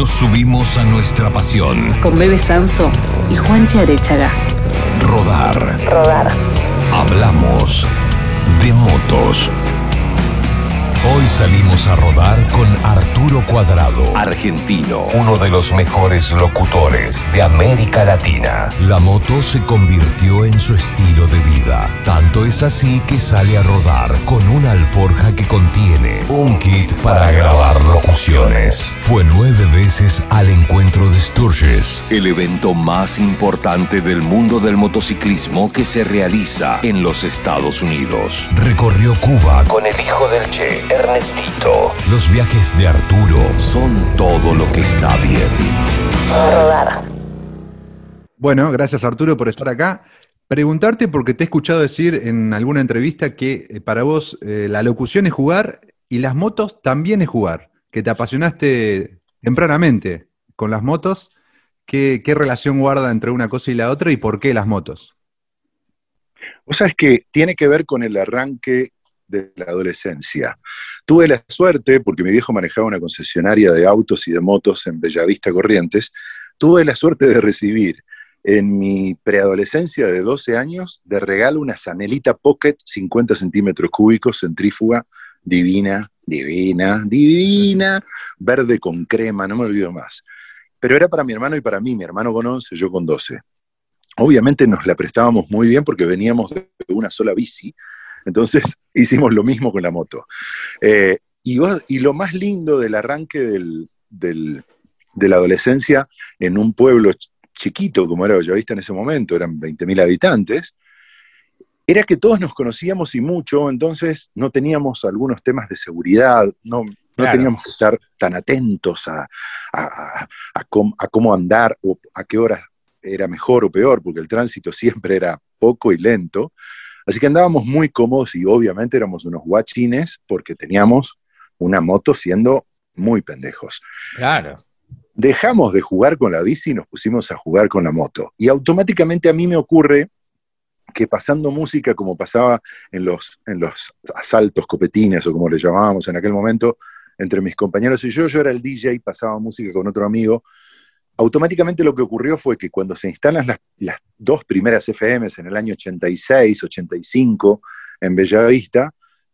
Nos subimos a nuestra pasión. Con Bebe Sanso y Juan Arechaga. Rodar. Rodar. Hablamos de motos. Hoy salimos a rodar con Arturo Cuadrado, argentino, uno de los mejores locutores de América Latina. La moto se convirtió en su estilo de vida. Tanto es así que sale a rodar con una alforja que contiene un kit para grabar locuciones. Fue nueve veces al encuentro de Sturges, el evento más importante del mundo del motociclismo que se realiza en los Estados Unidos. Recorrió Cuba con el hijo del Che Ernestito. Los viajes de Arturo son todo lo que está bien. Bueno, gracias Arturo por estar acá. Preguntarte, porque te he escuchado decir en alguna entrevista que eh, para vos eh, la locución es jugar y las motos también es jugar, que te apasionaste tempranamente con las motos. ¿Qué, qué relación guarda entre una cosa y la otra y por qué las motos? Vos sabés que tiene que ver con el arranque de la adolescencia. Tuve la suerte, porque mi viejo manejaba una concesionaria de autos y de motos en Bellavista Corrientes, tuve la suerte de recibir en mi preadolescencia de 12 años de regalo una Sanelita Pocket 50 centímetros cúbicos centrífuga divina, divina, divina, verde con crema, no me olvido más. Pero era para mi hermano y para mí, mi hermano con 11, yo con 12. Obviamente nos la prestábamos muy bien porque veníamos de una sola bici, entonces hicimos lo mismo con la moto. Eh, y, y, lo más lindo del arranque del, de la adolescencia en un pueblo chiquito como era Bellavista en ese momento, eran 20.000 habitantes, era que todos nos conocíamos y mucho, entonces no teníamos algunos temas de seguridad, no, no teníamos que estar tan atentos a, a, a, cómo, andar o a qué horas era mejor o peor, porque el tránsito siempre era poco y lento. Así que andábamos muy cómodos y obviamente éramos unos guachines porque teníamos una moto siendo muy pendejos. Claro. Dejamos de jugar con la bici y nos pusimos a jugar con la moto. Y automáticamente a mí me ocurre que pasando música como pasaba en los, en los asaltos copetines o como le llamábamos en aquel momento, entre mis compañeros y yo, yo era el DJ, pasaba música con otro amigo, automáticamente lo que ocurrió fue que cuando se instalan las, dos primeras FMs en el año 86, 85, en Bellavista,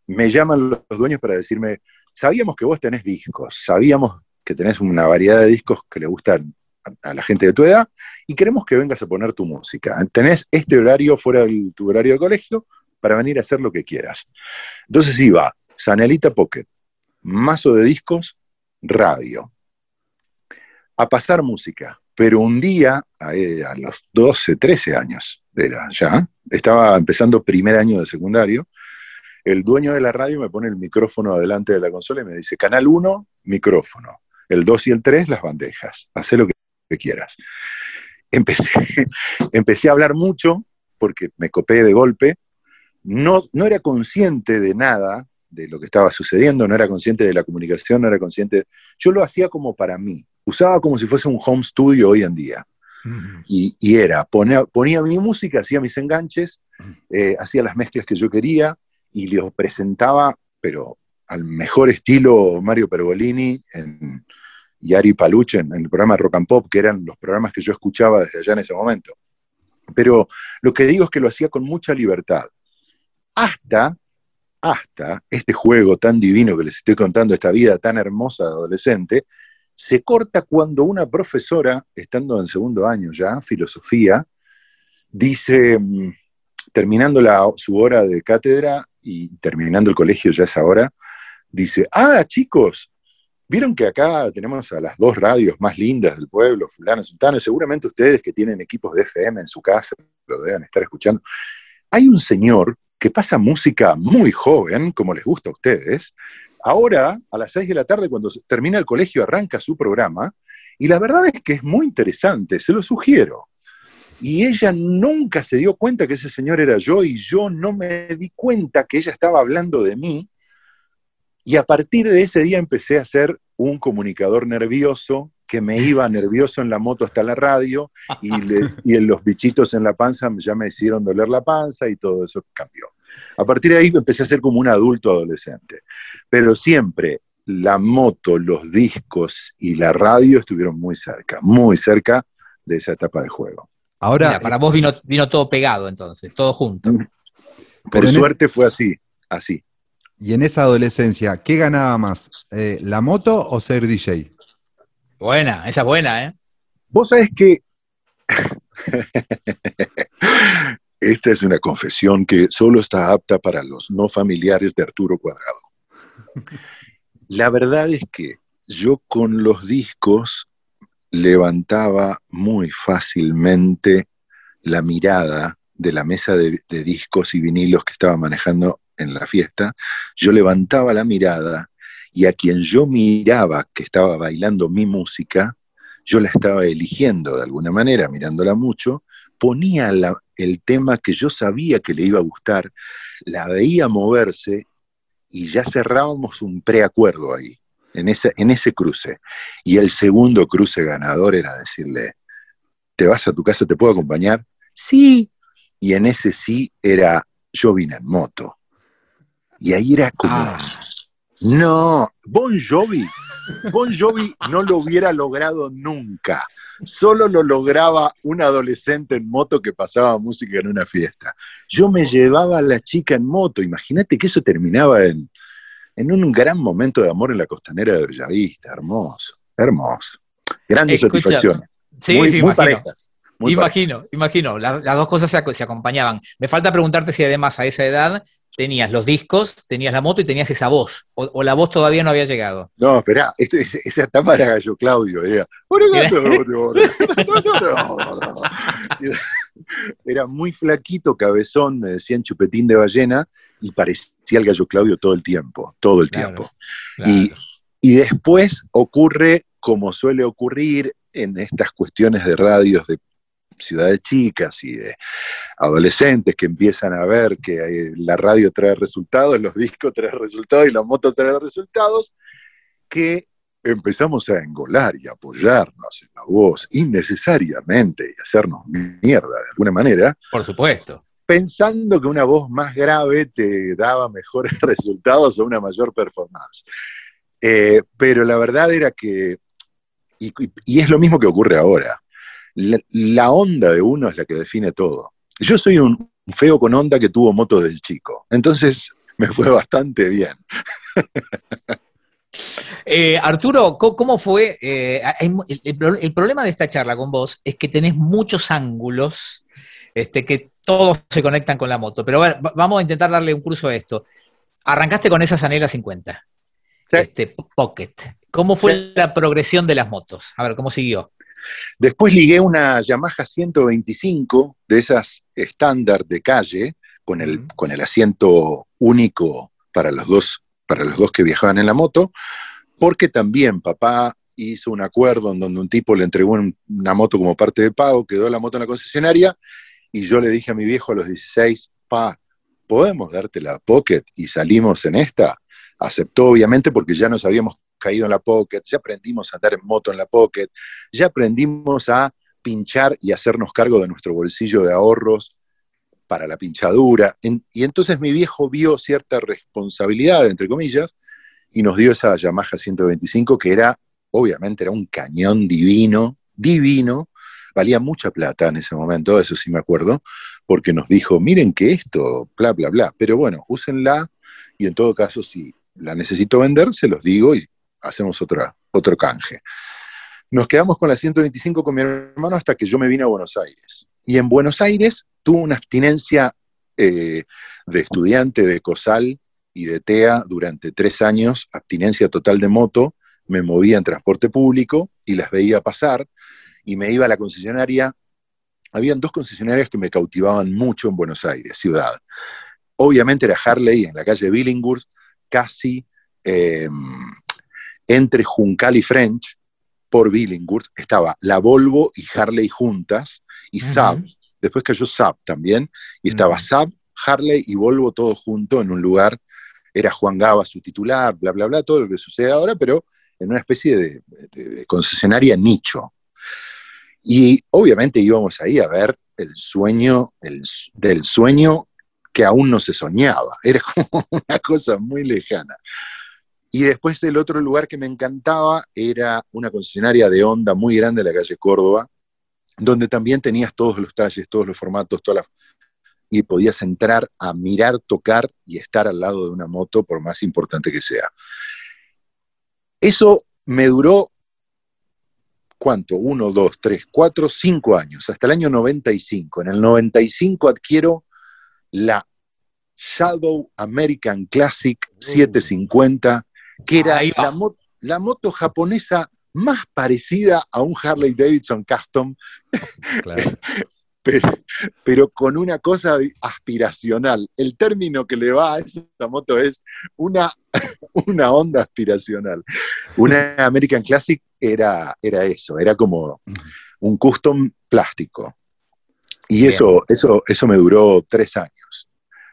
me llaman los dueños para decirme, sabíamos que vos tenés discos, sabíamos que tenés una variedad de discos que le gustan a, la gente de tu edad y queremos que vengas a poner tu música. Tenés este horario fuera de tu horario de colegio para venir a hacer lo que quieras. Entonces iba Sanelita Pocket, mazo de discos, radio, a pasar música. Pero un día, a, eh, a los 12, 13 años, era ya, estaba empezando primer año de secundario, el dueño de la radio me pone el micrófono adelante de la consola y me dice, canal 1, micrófono. El 2 y el 3, las bandejas. Haz lo que, quieras. Empecé, empecé a hablar mucho porque me copé de golpe. No, no era consciente de nada de lo que estaba sucediendo, no era consciente de la comunicación, no era consciente. Yo lo hacía como para mí usaba como si fuese un home studio hoy en día. y, era, ponía, ponía, mi música, hacía mis enganches, eh, hacía las mezclas que yo quería y los presentaba, pero al mejor estilo Mario Pergolini en, y Ari Paluche en, el programa Rock and Pop, que eran los programas que yo escuchaba desde allá en ese momento. Pero lo que digo es que lo hacía con mucha libertad. Hasta, hasta este juego tan divino que les estoy contando, esta vida tan hermosa de adolescente, se corta cuando una profesora, estando en segundo año ya, filosofía, dice, mm, terminando su hora de cátedra y terminando el colegio ya esa hora, dice, ah, chicos, vieron que acá tenemos a las dos radios más lindas del pueblo, fulano, sultano, seguramente ustedes que tienen equipos de FM en su casa, lo deben estar escuchando. Hay un señor que pasa música muy joven, como les gusta a ustedes, Ahora, a las 6 de la tarde, cuando termina el colegio, arranca su programa, y la verdad es que es muy interesante, se lo sugiero. Y ella nunca se dio cuenta que ese señor era yo, y yo no me di cuenta que ella estaba hablando de mí. Y a partir de ese día empecé a ser un comunicador nervioso, que me iba nervioso en la moto hasta la radio, y, y los bichitos en la panza ya me hicieron doler la panza, y todo eso cambió. A partir de ahí empecé a ser como un adulto adolescente. Pero siempre la moto, los discos y la radio estuvieron muy cerca, muy cerca de esa etapa de juego. Ahora, Mira, para vos vino, vino todo pegado entonces, todo junto. Mm. Por suerte fue así, así. Y en esa adolescencia, ¿qué ganaba más? Eh, ¿La moto o ser DJ? Buena, esa es buena, ¿eh? Vos sabés que esta es una confesión que solo está apta para los no familiares de Arturo Cuadrado. La verdad es que yo con los discos levantaba muy fácilmente la mirada de la mesa de, discos y vinilos que estaba manejando en la fiesta, yo levantaba la mirada y a quien yo miraba que estaba bailando mi música, yo la estaba eligiendo de alguna manera, mirándola mucho, ponía el tema que yo sabía que le iba a gustar, la veía moverse y ya cerrábamos un preacuerdo ahí, en ese, en ese cruce. Y el segundo cruce ganador era decirle, ¿te vas a tu casa? ¿Te puedo acompañar? Sí. Y en ese sí era, yo vine en moto. Y ahí era como, ah. no, Bon Jovi, Bon Jovi no lo hubiera logrado nunca. Solo lo lograba un adolescente en moto que pasaba música en una fiesta. Yo me llevaba a la chica en moto. Imagínate que eso terminaba en, un gran momento de amor en la costanera de Bellavista. Hermoso, hermoso. Grandes satisfacciones. Sí, sí, imagino. imagino, imagino. las dos cosas se, se acompañaban. Me falta preguntarte si además a esa edad tenías los discos, tenías la moto y tenías esa voz, o, la voz todavía no había llegado. No, espera, este, esa etapa era Gallo Claudio, era, era muy flaquito, cabezón, me decían chupetín de ballena, y parecía el Gallo Claudio todo el tiempo, todo el tiempo. Y, y después ocurre como suele ocurrir en estas cuestiones de radios de ciudades chicas y de adolescentes que empiezan a ver que eh, la radio trae resultados, los discos traen resultados y la moto trae resultados, que empezamos a engolar y apoyarnos en la voz innecesariamente y hacernos mierda de alguna manera. Por supuesto. Pensando que una voz más grave te daba mejores resultados o una mayor performance. Eh, pero la verdad era que, y es lo mismo que ocurre ahora, la, onda de uno es la que define todo. Yo soy un feo con onda que tuvo moto del chico, entonces me fue bastante bien. Eh, Arturo, ¿cómo fue? Eh, el, problema de esta charla con vos es que tenés muchos ángulos este, que todos se conectan con la moto. Pero bueno, vamos a intentar darle un curso a esto. Arrancaste con esa Sanela 50, este, Pocket. ¿Cómo fue la progresión de las motos? A ver, ¿cómo siguió? Después ligué una Yamaha 125 de esas estándar de calle, con el, con el asiento único para los, dos, para los dos que viajaban en la moto, porque también papá hizo un acuerdo en donde un tipo le entregó una moto como parte de pago, quedó la moto en la concesionaria, y yo le dije a mi viejo a los 16, pa, ¿podemos darte la Pocket y salimos en esta? Aceptó obviamente porque ya nos habíamos caído en la Pocket, ya aprendimos a andar en moto en la Pocket, ya aprendimos a pinchar y hacernos cargo de nuestro bolsillo de ahorros para la pinchadura. y entonces mi viejo vio cierta responsabilidad, entre comillas, y nos dio esa Yamaha 125 que era, obviamente, era un cañón divino, divino, valía mucha plata en ese momento, eso sí me acuerdo, porque nos dijo, miren que esto, bla, bla, bla, pero bueno, úsenla y en todo caso, si la necesito vender, se los digo y hacemos otra, otro canje. Nos quedamos con la 125 con mi hermano hasta que yo me vine a Buenos Aires. Y en Buenos Aires tuve una abstinencia eh, de estudiante de COSAL y de TEA durante tres años, abstinencia total de moto, me movía en transporte público y las veía pasar y me iba a la concesionaria. Habían dos concesionarias que me cautivaban mucho en Buenos Aires, ciudad. Obviamente era Harley en la calle Billinghurst, casi em, entre Juncal y French, por Billinghurst, estaba la Volvo y Harley juntas, y Saab, después cayó Saab también, y estaba Saab, Harley y Volvo todos juntos en un lugar, era Juan Gaba su titular, bla, bla, bla, todo lo que sucede ahora, pero en una especie de, concesionaria nicho. Y obviamente íbamos ahí a ver el sueño del sueño que aún no se soñaba, era como una cosa muy lejana. Y después el otro lugar que me encantaba era una concesionaria de Honda muy grande en la calle Córdoba, donde también tenías todos los talles, todos los formatos, todas las y podías entrar a mirar, tocar y estar al lado de una moto, por más importante que sea. Eso me duró, ¿cuánto? Uno, dos, tres, cuatro, cinco años, hasta el año 95. En el 95 adquiero la Shadow American Classic 750, que era la, la moto japonesa más parecida a un Harley Davidson Custom, pero, con una cosa aspiracional. El término que le va a esta moto es una, una onda aspiracional. Una American Classic era, era eso, era como un custom plástico. Y eso, eso, eso me duró tres años,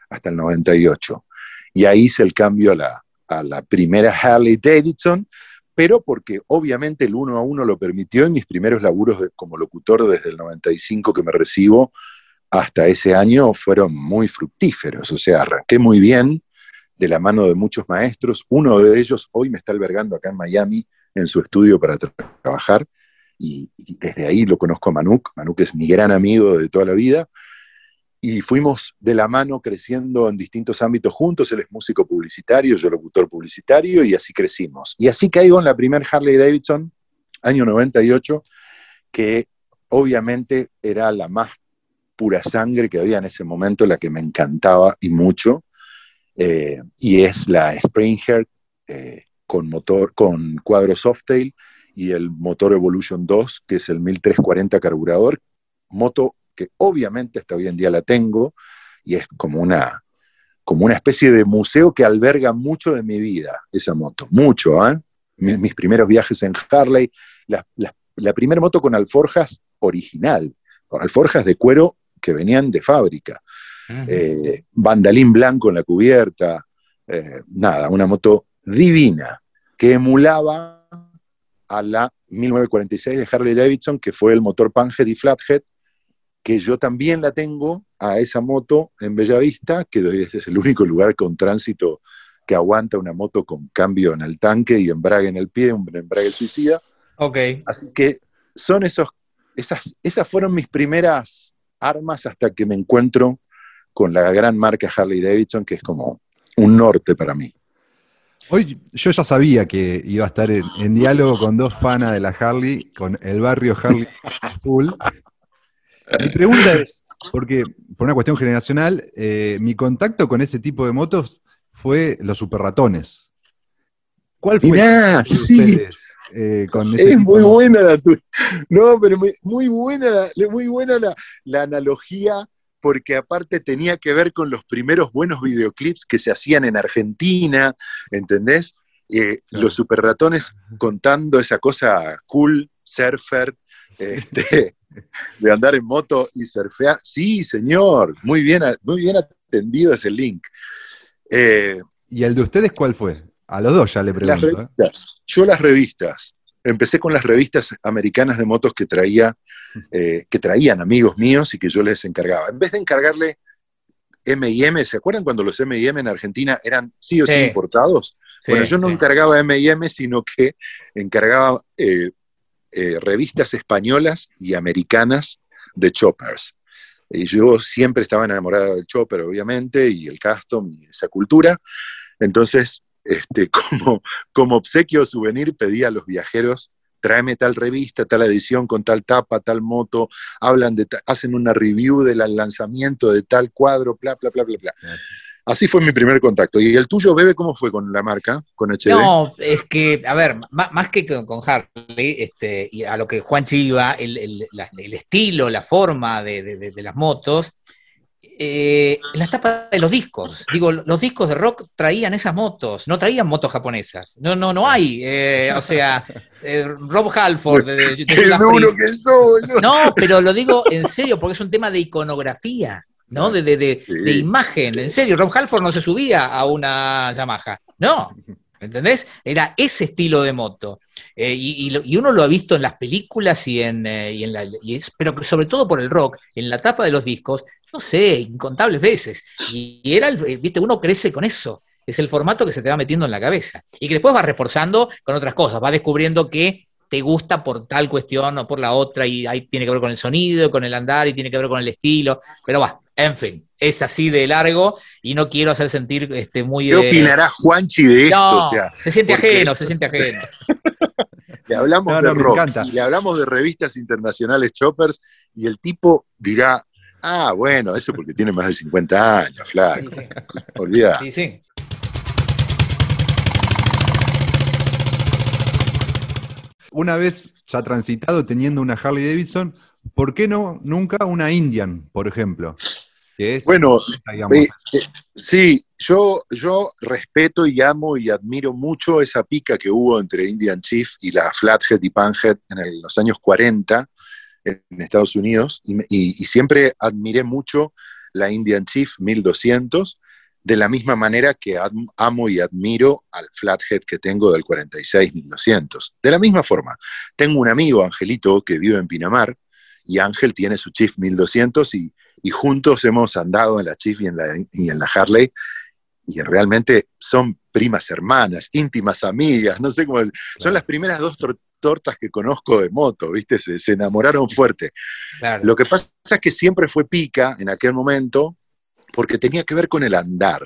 hasta el 98. Y ahí hice el cambio a la, a la primera Harley Davidson, pero porque obviamente el uno a uno lo permitió en mis primeros laburos como locutor desde el 95 que me recibo hasta ese año fueron muy fructíferos, o sea, arranqué muy bien de la mano de muchos maestros, uno de ellos hoy me está albergando acá en Miami en su estudio para trabajar y, y desde ahí lo conozco a Manuk, Manuk es mi gran amigo de toda la vida, y fuimos de la mano creciendo en distintos ámbitos juntos. Él es músico publicitario, yo locutor publicitario, y así crecimos. Y así caigo en la primer Harley Davidson, año 98, que obviamente era la más pura sangre que había en ese momento, la que me encantaba y mucho, eh, y es la Springer eh, con motor, con cuadro Softail y el motor Evolution 2, que es el 1340 carburador, moto que obviamente hasta hoy en día la tengo, y es como una, como una especie de museo que alberga mucho de mi vida, esa moto, mucho, ¿eh? Mis, primeros viajes en Harley, la, primera moto con alforjas original, con alforjas de cuero que venían de fábrica, eh, bandalín blanco en la cubierta, eh, nada, una moto divina que emulaba a la 1946 de Harley Davidson, que fue el motor Panhead y Flathead, que yo también la tengo a esa moto en Bellavista, que ese es el único lugar con tránsito que aguanta una moto con cambio en el tanque y embrague en el pie, un embrague suicida. Ok. Así que son esos, esas, esas fueron mis primeras armas hasta que me encuentro con la gran marca Harley Davidson, que es como un norte para mí. Hoy yo ya sabía que iba a estar en, en diálogo con dos fanas de la Harley, con el barrio Harley Full. Mi pregunta es, porque por una cuestión generacional, eh, mi contacto con ese tipo de motos fue los super ratones. ¿Cuál fue Mirá, sí. ustedes eh, con ese Es muy buena la tuya. No, pero muy, buena, muy buena la, analogía porque aparte tenía que ver con los primeros buenos videoclips que se hacían en Argentina, ¿entendés? Eh, los super ratones contando esa cosa cool, surfer, este, de andar en moto y surfear. Sí, señor, muy bien, muy bien atendido ese link. Eh, ¿Y el de ustedes cuál fue? A los dos ya le pregunto. Las ¿eh? revistas, Yo las revistas. Empecé con las revistas americanas de motos que traía, eh, que traían amigos míos y que yo les encargaba. En vez de encargarle M&M, ¿se acuerdan cuando los M&M en Argentina eran sí o sí, importados? bueno, yo no encargaba M&M, sino que encargaba eh, revistas españolas y americanas de choppers. Y yo siempre estaba enamorado del chopper, obviamente, y el custom y esa cultura. Entonces, este, como, como obsequio o souvenir, pedí a los viajeros, tráeme tal revista, tal edición con tal tapa, tal moto, hablan de, hacen una review del lanzamiento de tal cuadro, bla, bla, bla, bla, bla. Así fue mi primer contacto. ¿Y el tuyo, Bebe, cómo fue con la marca, con HD? No, es que, a ver, más, que con, Harley, este, y a lo que Juan iba, el, el, estilo, la forma de, las motos, eh, en las tapas de los discos. Digo, los discos de rock traían esas motos, no traían motos japonesas. No, no, no hay. Eh, o sea, eh, Rob Halford de, de, que No, pero lo digo en serio, porque es un tema de iconografía. ¿No? De, de, imagen. En serio, Rob Halford no se subía a una Yamaha. No. ¿Entendés? Era ese estilo de moto. Eh, y, uno lo ha visto en las películas y en, eh, en la. pero sobre todo por el rock, en la tapa de los discos, no sé, incontables veces. Y, era, viste, uno crece con eso. es el formato que se te va metiendo en la cabeza. Y que después vas reforzando con otras cosas, vas descubriendo que te gusta por tal cuestión o por la otra, y ahí tiene que ver con el sonido, con el andar, y tiene que ver con el estilo, pero va, en fin, es así de largo y no quiero hacer sentir este, muy... ¿Qué opinará Juanchi de esto? No, se siente ajeno, se siente ajeno. le hablamos de rock, y le hablamos de revistas internacionales choppers, y el tipo dirá, ah, bueno, eso porque tiene más de 50 años, flaco. Sí, Olvida. Sí, sí. una vez ya transitado teniendo una Harley Davidson, ¿por qué no nunca una Indian, por ejemplo? Bueno, eh, eh, sí, yo, yo respeto y amo y admiro mucho esa pica que hubo entre Indian Chief y la Flathead y Panhead en los años 40 en Estados Unidos, y, y siempre admiré mucho la Indian Chief 1200 de la misma manera que amo y admiro al flathead que tengo del 46-1200. De la misma forma, tengo un amigo, Angelito, que vive en Pinamar, y Ángel tiene su Chief 1200 y, juntos hemos andado en la Chief y en la, y en la Harley, y realmente son primas hermanas, íntimas amigas, no sé cómo, son las primeras dos tortas que conozco de moto, ¿viste? Se, enamoraron fuerte. Lo que pasa es que siempre fue pica en aquel momento, porque tenía que ver con el andar.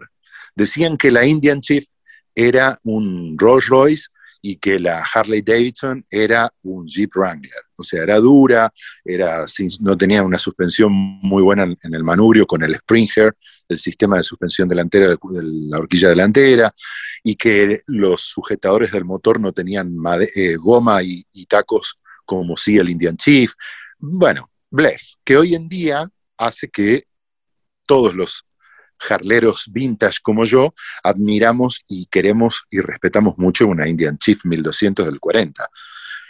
Decían que la Indian Chief era un Rolls Royce y que la Harley Davidson era un Jeep Wrangler. O sea, era dura, era, no tenía una suspensión muy buena en el manubrio con el Springer, el sistema de suspensión delantera de, la horquilla delantera, y que los sujetadores del motor no tenían eh, goma y, y tacos como sí el Indian Chief. Bueno, blef, que hoy en día hace que todos los jarleros vintage como yo admiramos y queremos y respetamos mucho una Indian Chief 1200 del 40.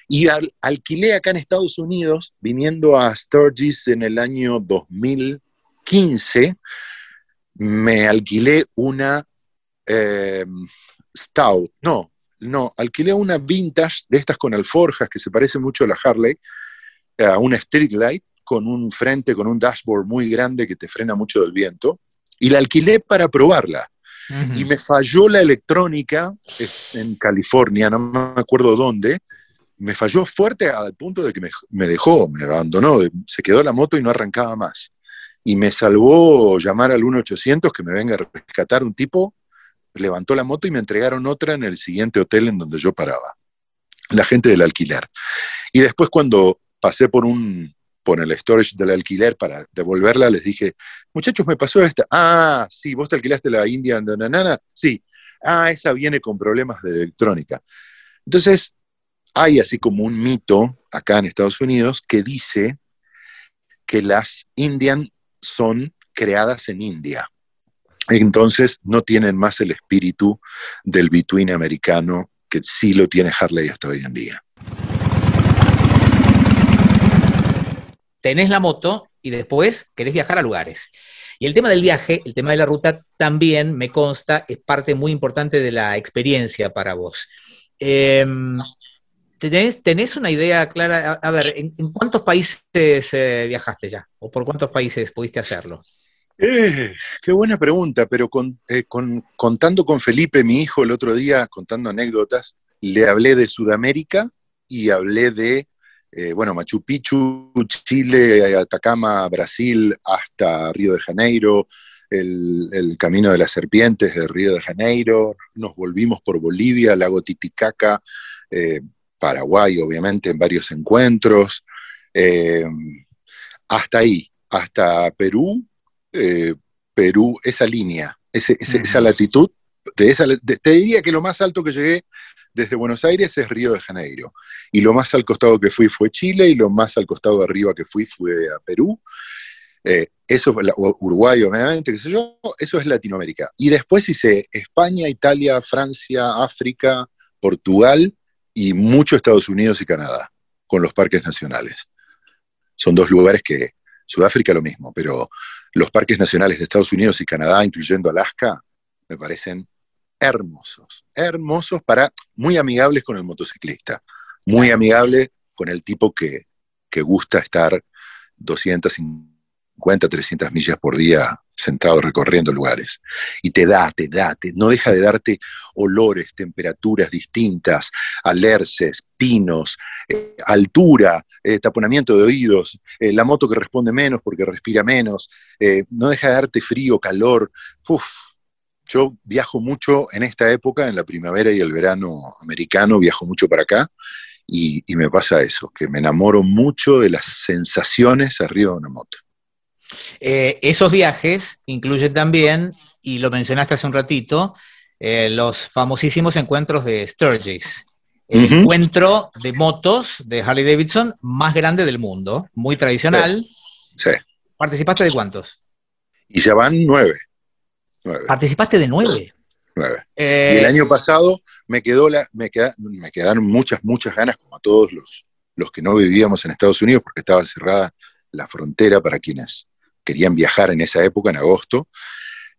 Y alquilé acá en Estados Unidos, viniendo a Sturgis en el año 2015, me alquilé una em, Stout, no, no, alquilé una vintage de estas con alforjas que se parece mucho a la Harley, a una Street Light, con un frente, con un dashboard muy grande que te frena mucho del viento, y la alquilé para probarla. Y me falló la electrónica en California, no me acuerdo dónde, me falló fuerte al punto de que me, dejó, me abandonó, se quedó la moto y no arrancaba más. Y me salvó llamar al 1800 que me venga a rescatar un tipo, levantó la moto y me entregaron otra en el siguiente hotel en donde yo paraba. La gente del alquiler. Y después cuando pasé por un, con el storage del alquiler para devolverla, les dije, muchachos, me pasó esta. Ah, sí, vos te alquilaste la India de Nanana. Sí. Ah, esa viene con problemas de electrónica. Entonces, hay así como un mito acá en Estados Unidos que dice que las Indian son creadas en India. Entonces no tienen más el espíritu del between americano que sí lo tiene Harley hasta hoy en día. Tenés la moto y después querés viajar a lugares. Y el tema del viaje, el tema de la ruta, también me consta, es parte muy importante de la experiencia para vos. Em, ¿tenés, una idea clara? A, ver, ¿en, cuántos países eh, viajaste ya? ¿O por cuántos países pudiste hacerlo? Eh, qué buena pregunta, pero eh, contando con Felipe, mi hijo, el otro día, contando anécdotas, le hablé de Sudamérica y hablé de eh, bueno, Machu Picchu, Chile, Atacama, Brasil, hasta Río de Janeiro, el, Camino de las Serpientes de Río de Janeiro, nos volvimos por Bolivia, Lago Titicaca, eh, Paraguay, obviamente, en varios encuentros, eh, hasta ahí, hasta Perú, Perú, esa línea, esa latitud, de esa, te diría que lo más alto que llegué desde Buenos Aires es Río de Janeiro. Y lo más al costado que fui fue Chile y lo más al costado de arriba que fui fue a Perú. Eh, eso es Uruguay, obviamente, qué sé yo, eso es Latinoamérica. Y después hice España, Italia, Francia, África, Portugal y mucho Estados Unidos y Canadá, con los parques nacionales. Son dos lugares que, Sudáfrica lo mismo, pero los parques nacionales de Estados Unidos y Canadá, incluyendo Alaska, me parecen hermosos, hermosos para, muy amigables con el motociclista, muy amigables con el tipo que, gusta estar 250 250, 300 millas por día sentado recorriendo lugares. Y te da, te da, no deja de darte olores, temperaturas distintas, alerces, pinos, eh, altura, eh, taponamiento de oídos, eh, la moto que responde menos porque respira menos, no deja de darte frío, calor. Uf, yo viajo mucho en esta época, en la primavera y el verano americano, viajo mucho para acá. Y, y me pasa eso, que me enamoro mucho de las sensaciones arriba de una moto. Eh, esos viajes incluyen también, y lo mencionaste hace un ratito, eh, los famosísimos encuentros de Sturgis. El encuentro de motos de Harley Davidson más grande del mundo, muy tradicional. Sí. ¿Participaste de cuántos? Y ya van nueve. ¿Participaste de nueve? Nueve. Eh, y el año pasado me, quedó la, me, me, quedaron muchas, muchas ganas, como a todos los, los que no vivíamos en Estados Unidos, porque estaba cerrada la frontera para quienes querían viajar en esa época, en agosto.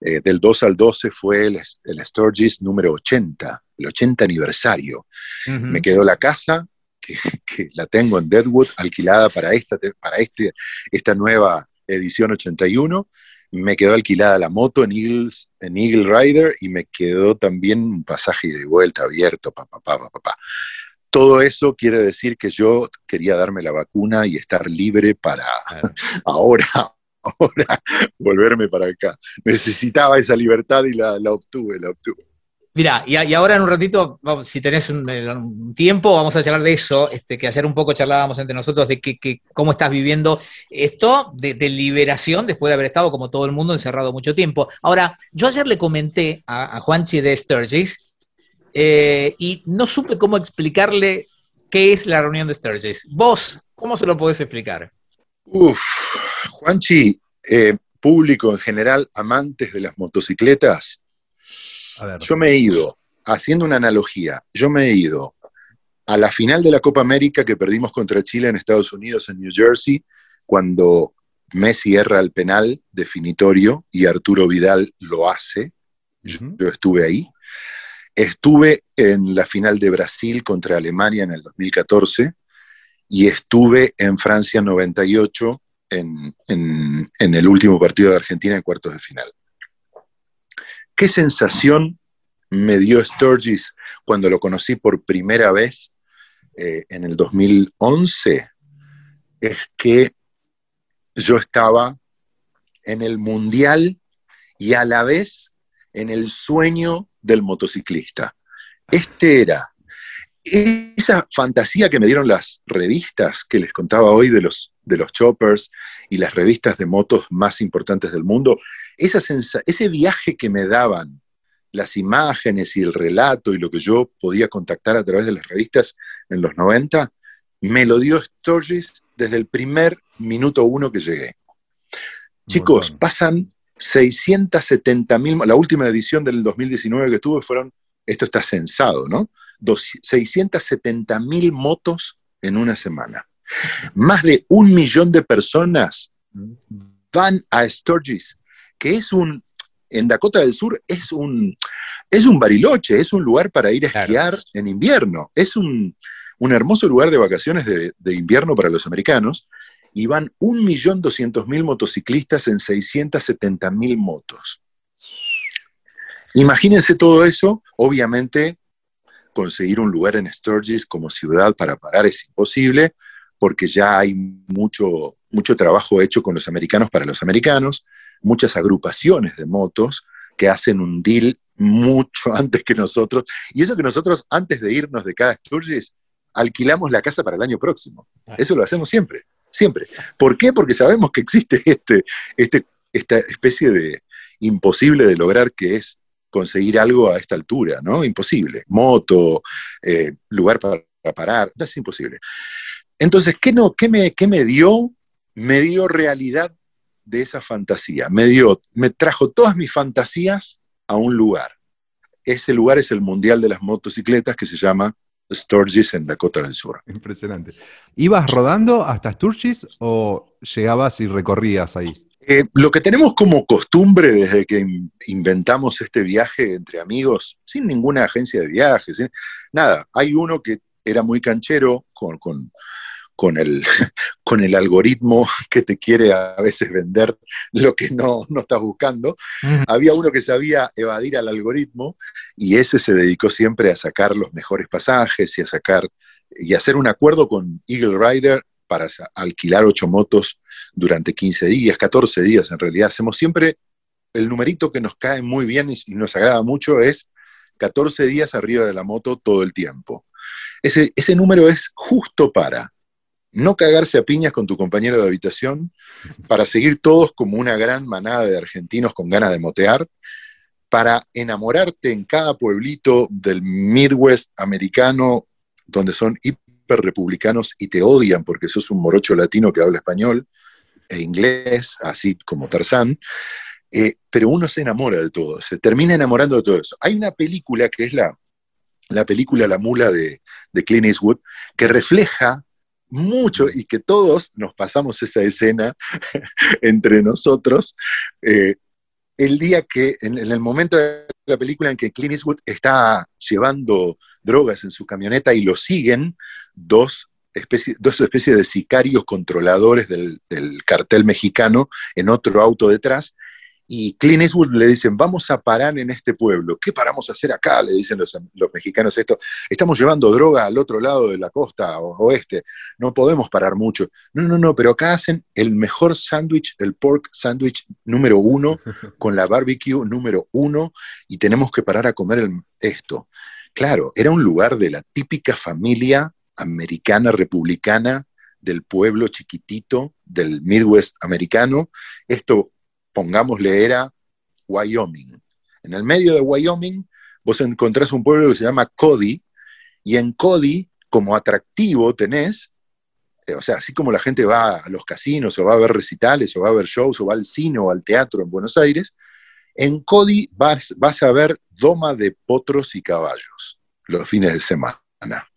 Eh, del 2 al 12 fue el, el, Sturgis número 80, el 80 aniversario. Me quedó la casa, que, la tengo en Deadwood, alquilada para, esta, para este, esta nueva edición 81. Me quedó alquilada la moto en, Eagles, en Eagle Rider y me quedó también un pasaje de vuelta abierto, papá, papá, papá. Todo eso quiere decir que yo quería darme la vacuna y estar libre para ahora, ahora volverme para acá. Necesitaba esa libertad y la, obtuve, la obtuve. Mira, y, ahora en un ratito, si tenés un, tiempo, vamos a charlar de eso, este, que ayer un poco charlábamos entre nosotros de que, cómo estás viviendo esto de, liberación después de haber estado como todo el mundo encerrado mucho tiempo. Ahora, yo ayer le comenté a, a Juanchi de Sturgis eh, y no supe cómo explicarle qué es la reunión de Sturgis. Vos, ¿cómo se lo podés explicar? Uf, Juanchi, eh, público en general, amantes de las motocicletas, yo me he ido, haciendo una analogía, yo me he ido a la final de la Copa América que perdimos contra Chile en Estados Unidos, en New Jersey, cuando Messi erra el penal definitorio y Arturo Vidal lo hace. yo estuve ahí. Estuve en la final de Brasil contra Alemania en el 2014 y estuve en Francia 98 en, en, el último partido de Argentina en cuartos de final. ¿Qué sensación me dio Sturgis cuando lo conocí por primera vez eh, en el 2011? Es que yo estaba en el mundial y a la vez en el sueño del motociclista. Este era esa fantasía que me dieron las revistas que les contaba hoy de los, de los choppers y las revistas de motos más importantes del mundo, esa ese viaje que me daban las imágenes y el relato y lo que yo podía contactar a través de las revistas en los 90, me lo dio Sturgis desde el primer minuto uno que llegué. Chicos, pasan 670 mil, la última edición del 2019 que tuve fueron, esto está censado, ¿no? 670 mil motos en una semana. Más de un millón de personas van a Sturgis, que es un, en Dakota del Sur, es un, es un bariloche, es un lugar para ir a esquiar en invierno, es un, hermoso lugar de vacaciones de, de, invierno para los americanos, y van 1.200.000 motociclistas en 670.000 motos. Imagínense todo eso, obviamente conseguir un lugar en Sturgis como ciudad para parar es imposible, porque ya hay mucho, mucho trabajo hecho con los americanos para los americanos, muchas agrupaciones de motos que hacen un deal mucho antes que nosotros, y eso que nosotros antes de irnos de cada Sturgis, alquilamos la casa para el año próximo. Ah. Eso lo hacemos siempre, siempre. ¿Por qué? Porque sabemos que existe este, este, esta especie de imposible de lograr que es conseguir algo a esta altura, ¿no? Imposible. Moto, eh, lugar para, parar, es imposible. Entonces, ¿qué, no, qué, me, ¿qué me dio? Me dio realidad de esa fantasía. Me dio, me trajo todas mis fantasías a un lugar. Ese lugar es el Mundial de las Motocicletas que se llama Sturgis en Dakota del Sur. Impresionante. ¿Ibas rodando hasta Sturgis o llegabas y recorrías ahí? Eh, lo que tenemos como costumbre desde que inventamos este viaje entre amigos, sin ninguna agencia de viajes, nada, hay uno que era muy canchero con, con el, con el algoritmo que te quiere a veces vender lo que no, no estás buscando. Había uno que sabía evadir al algoritmo y ese se dedicó siempre a sacar los mejores pasajes y a sacar y hacer un acuerdo con Eagle Rider para alquilar ocho motos durante 15 días, 14 días en realidad. Hacemos siempre el numerito que nos cae muy bien y nos agrada mucho es 14 días arriba de la moto todo el tiempo. Ese, ese número es justo para no cagarse a piñas con tu compañero de habitación, para seguir todos como una gran manada de argentinos con ganas de motear, para enamorarte en cada pueblito del Midwest americano, donde son hiperrepublicanos y te odian porque sos un morocho latino que habla español e inglés, así como Tarzán. Eh, pero uno se enamora de todo, se termina enamorando de todo eso. Hay una película que es la, la película La Mula de, de Clint Eastwood, que refleja mucho y que todos nos pasamos esa escena entre nosotros. Eh, el día que, en, el momento de la película en que Clint Eastwood está llevando drogas en su camioneta y lo siguen dos especies, dos de sicarios controladores del cartel mexicano en otro auto detrás, y Clint Eastwood le dicen, vamos a parar en este pueblo. ¿Qué paramos a hacer acá? Le dicen los, mexicanos esto. Estamos llevando droga al otro lado de la costa oeste. No podemos parar mucho. No, no, no, pero acá hacen el mejor sándwich, el pork sándwich número uno, con la barbecue número uno, y tenemos que parar a comer esto. Claro, era un lugar de la típica familia americana, republicana, del pueblo chiquitito, del Midwest americano. Esto pongámosle, era Wyoming. En el medio de Wyoming, vos encontrás un pueblo que se llama Cody, y en Cody, como atractivo, tenés, eh, o sea, así como la gente va a los casinos, o va a ver recitales, o va a ver shows, o va al cine o al teatro en Buenos Aires, en Cody vas, vas a ver doma de potros y caballos los fines de semana.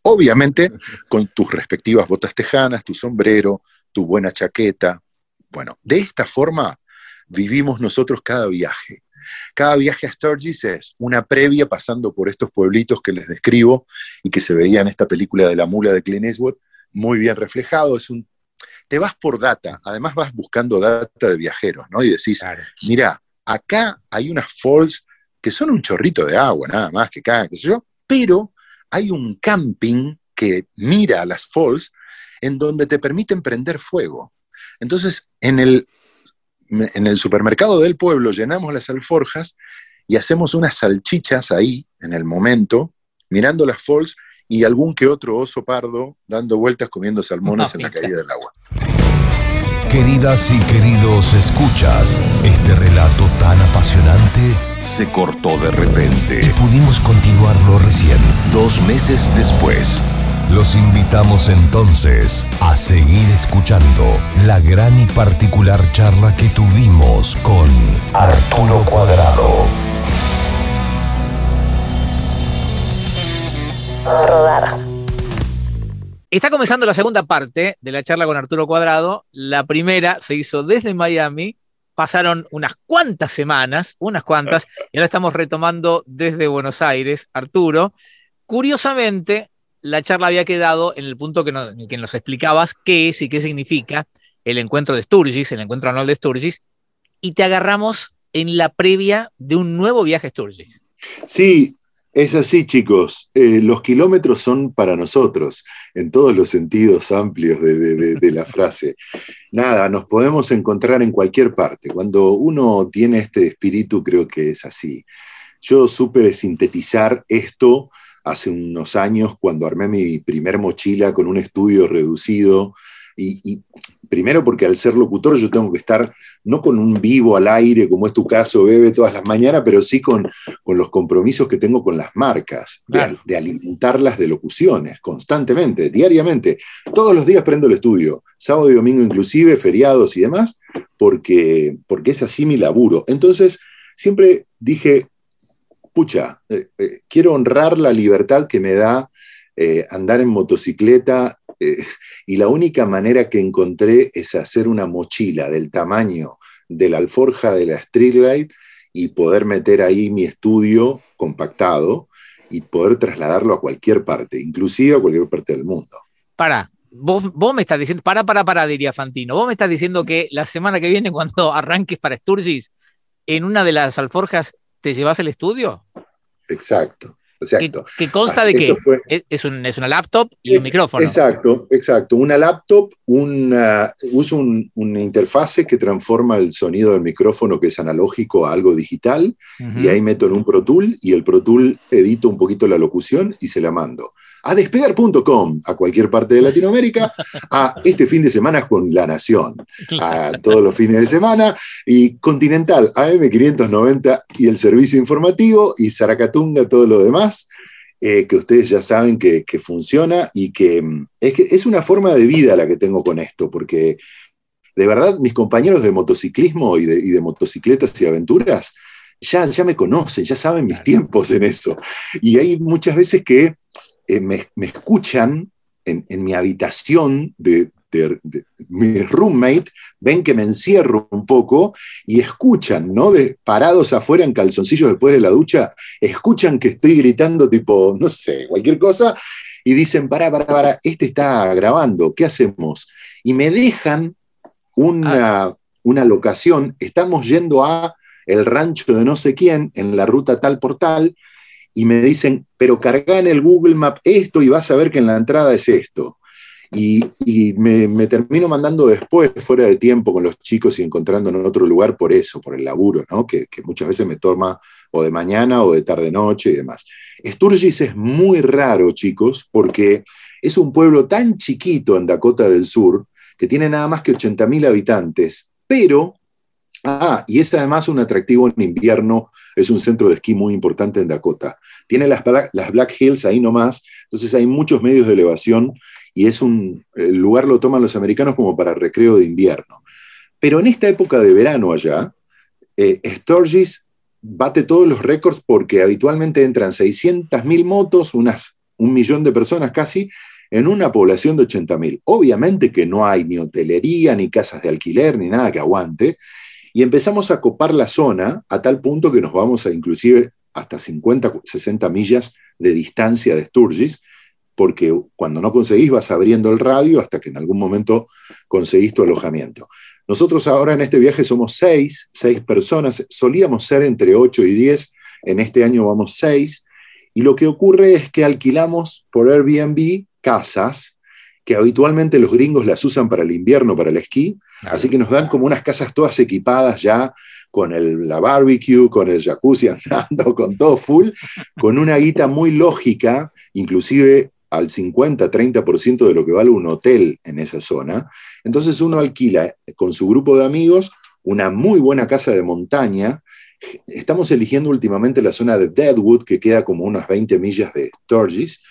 Obviamente, con tus respectivas botas tejanas, tu sombrero, tu buena chaqueta. Bueno, de esta forma vivimos nosotros cada viaje. Cada viaje a Sturgis es una previa pasando por estos pueblitos que les describo y que se veía en esta película de la mula de Clint Eastwood, muy bien reflejado. Es un, te vas por data, además vas buscando data de viajeros, ¿no? Y decís, mira, acá hay unas falls que son un chorrito de agua, nada más que caen, qué sé yo, pero hay un camping que mira a las falls en donde te permiten prender fuego. Entonces, en el en el supermercado del pueblo llenamos las alforjas y hacemos unas salchichas ahí, en el momento, mirando las falls y algún que otro oso pardo dando vueltas comiendo salmones en la caída del agua. Queridas y queridos escuchas, este relato tan apasionante se cortó de repente y pudimos continuarlo recién, dos meses después. Los invitamos entonces a seguir escuchando la gran y particular charla que tuvimos con Arturo Cuadrado. Rodar. Está comenzando la segunda parte de la charla con Arturo Cuadrado. La primera se hizo desde Miami. Pasaron unas cuantas semanas, unas cuantas, y ahora estamos retomando desde Buenos Aires. Arturo, curiosamente, la charla había quedado en el punto que nos, que nos explicabas qué es y qué significa el encuentro de Sturgis, el encuentro anual de Sturgis, y te agarramos en la previa de un nuevo viaje a Sturgis. Sí, es así, chicos. Eh, los kilómetros son para nosotros, en todos los sentidos amplios de, la frase. Nada, nos podemos encontrar en cualquier parte. Cuando uno tiene este espíritu, creo que es así. Yo supe sintetizar esto hace unos años cuando armé mi primer mochila con un estudio reducido. Y, primero porque al ser locutor yo tengo que estar no con un vivo al aire, como es tu caso, bebe todas las mañanas, pero sí con, con los compromisos que tengo con las marcas, de, alimentarlas de locuciones constantemente, diariamente. Todos los días prendo el estudio, sábado y domingo inclusive, feriados y demás, porque, porque es así mi laburo. Entonces, siempre dije, pucha, eh, eh, quiero honrar la libertad que me da eh, andar en motocicleta y la única manera que encontré es hacer una mochila del tamaño de la alforja de la Streetlight y poder meter ahí mi estudio compactado y poder trasladarlo a cualquier parte, inclusive a cualquier parte del mundo. Para, vos, vos me estás diciendo, para, para, para, diría Fantino, vos me estás diciendo que la semana que viene, cuando arranques para Sturgis, en una de las alforjas te llevas el estudio. Exacto. Exacto. Que, consta de que es, una laptop y un micrófono. Exacto, exacto. Una laptop, una, uso una interfase que transforma el sonido del micrófono, que es analógico, a algo digital, y ahí meto en un Pro Tool y el Pro Tool edito un poquito la locución y se la mando. A despegar.com, a cualquier parte de Latinoamérica, a este fin de semana con La Nación, a todos los fines de semana, y Continental, AM590 y el servicio informativo, y Zaracatunga, todo lo demás eh, que ustedes ya saben que, funciona y que mm, es, que es una forma de vida la que tengo con esto, porque de verdad mis compañeros de motociclismo y de, motocicletas y aventuras ya, ya me conocen, ya saben mis tiempos en eso. Y hay muchas veces que eh, me, escuchan en, en, mi habitación de, mis roommate ven que me encierro un poco y escuchan, ¿no? De, parados afuera en calzoncillos después de la ducha, escuchan que estoy gritando tipo, no sé, cualquier cosa, y dicen, para, para, para, este está grabando, ¿qué hacemos? Y me dejan una, ah. una locación, estamos yendo a el rancho de no sé quién, en la ruta tal por tal, y me dicen, pero carga en el Google Map esto y vas a ver que en la entrada es esto. Y, me, termino mandando después, fuera de tiempo, con los chicos y encontrando en otro lugar por eso, por el laburo, ¿no? que, muchas veces me toma o de mañana o de tarde-noche y demás. Sturgis es muy raro, chicos, porque es un pueblo tan chiquito en Dakota del Sur, que tiene nada más que 80.000 habitantes, pero Ah, y es además un atractivo en invierno, es un centro de esquí muy importante en Dakota. Tiene las, Black Hills ahí nomás, entonces hay muchos medios de elevación y es un el lugar lo toman los americanos como para recreo de invierno. Pero en esta época de verano allá, eh, Sturgis bate todos los récords porque habitualmente entran 600.000 motos, unas, un millón de personas casi, en una población de 80.000. Obviamente que no hay ni hotelería, ni casas de alquiler, ni nada que aguante. Y empezamos a copar la zona a tal punto que nos vamos a inclusive hasta 50, 60 millas de distancia de Sturgis, porque cuando no conseguís vas abriendo el radio hasta que en algún momento conseguís tu alojamiento. Nosotros ahora en este viaje somos seis, seis personas, solíamos ser entre ocho y diez, en este año vamos seis, y lo que ocurre es que alquilamos por Airbnb casas que habitualmente los gringos las usan para el invierno, para el esquí, así que nos dan como unas casas todas equipadas ya con el, la barbecue, con el jacuzzi andando, con todo full, con una guita muy lógica, inclusive al 50-30% de lo que vale un hotel en esa zona. Entonces uno alquila con su grupo de amigos una muy buena casa de montaña. Estamos eligiendo últimamente la zona de Deadwood, que queda como unas 20 millas de Sturgis,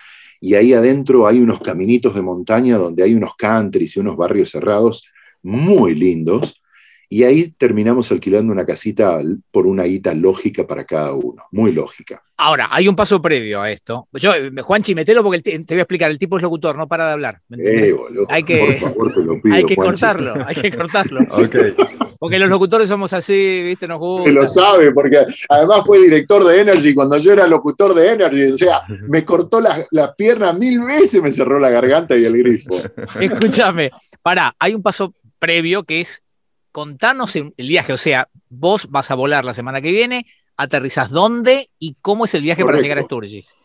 y ahí adentro hay unos caminitos de montaña donde hay unos countries y unos barrios cerrados muy lindos. Y ahí terminamos alquilando una casita por una guita lógica para cada uno, muy lógica. Ahora, hay un paso previo a esto. Yo, Juanchi, metelo porque te, voy a explicar, el tipo es locutor, no para de hablar. Eh, boludo, hay que, por favor, te lo pido, hay que cortarlo, hay que cortarlo. okay. Porque los locutores somos así, ¿viste? Nos gusta. lo sabe, porque además fue director de Energy cuando yo era locutor de Energy. O sea, me cortó las la piernas mil veces, me cerró la garganta y el grifo. Escúchame, pará, hay un paso previo que es contanos el viaje, o sea, vos vas a volar la semana que viene, aterrizás dónde y cómo es el viaje para llegar a Sturgis.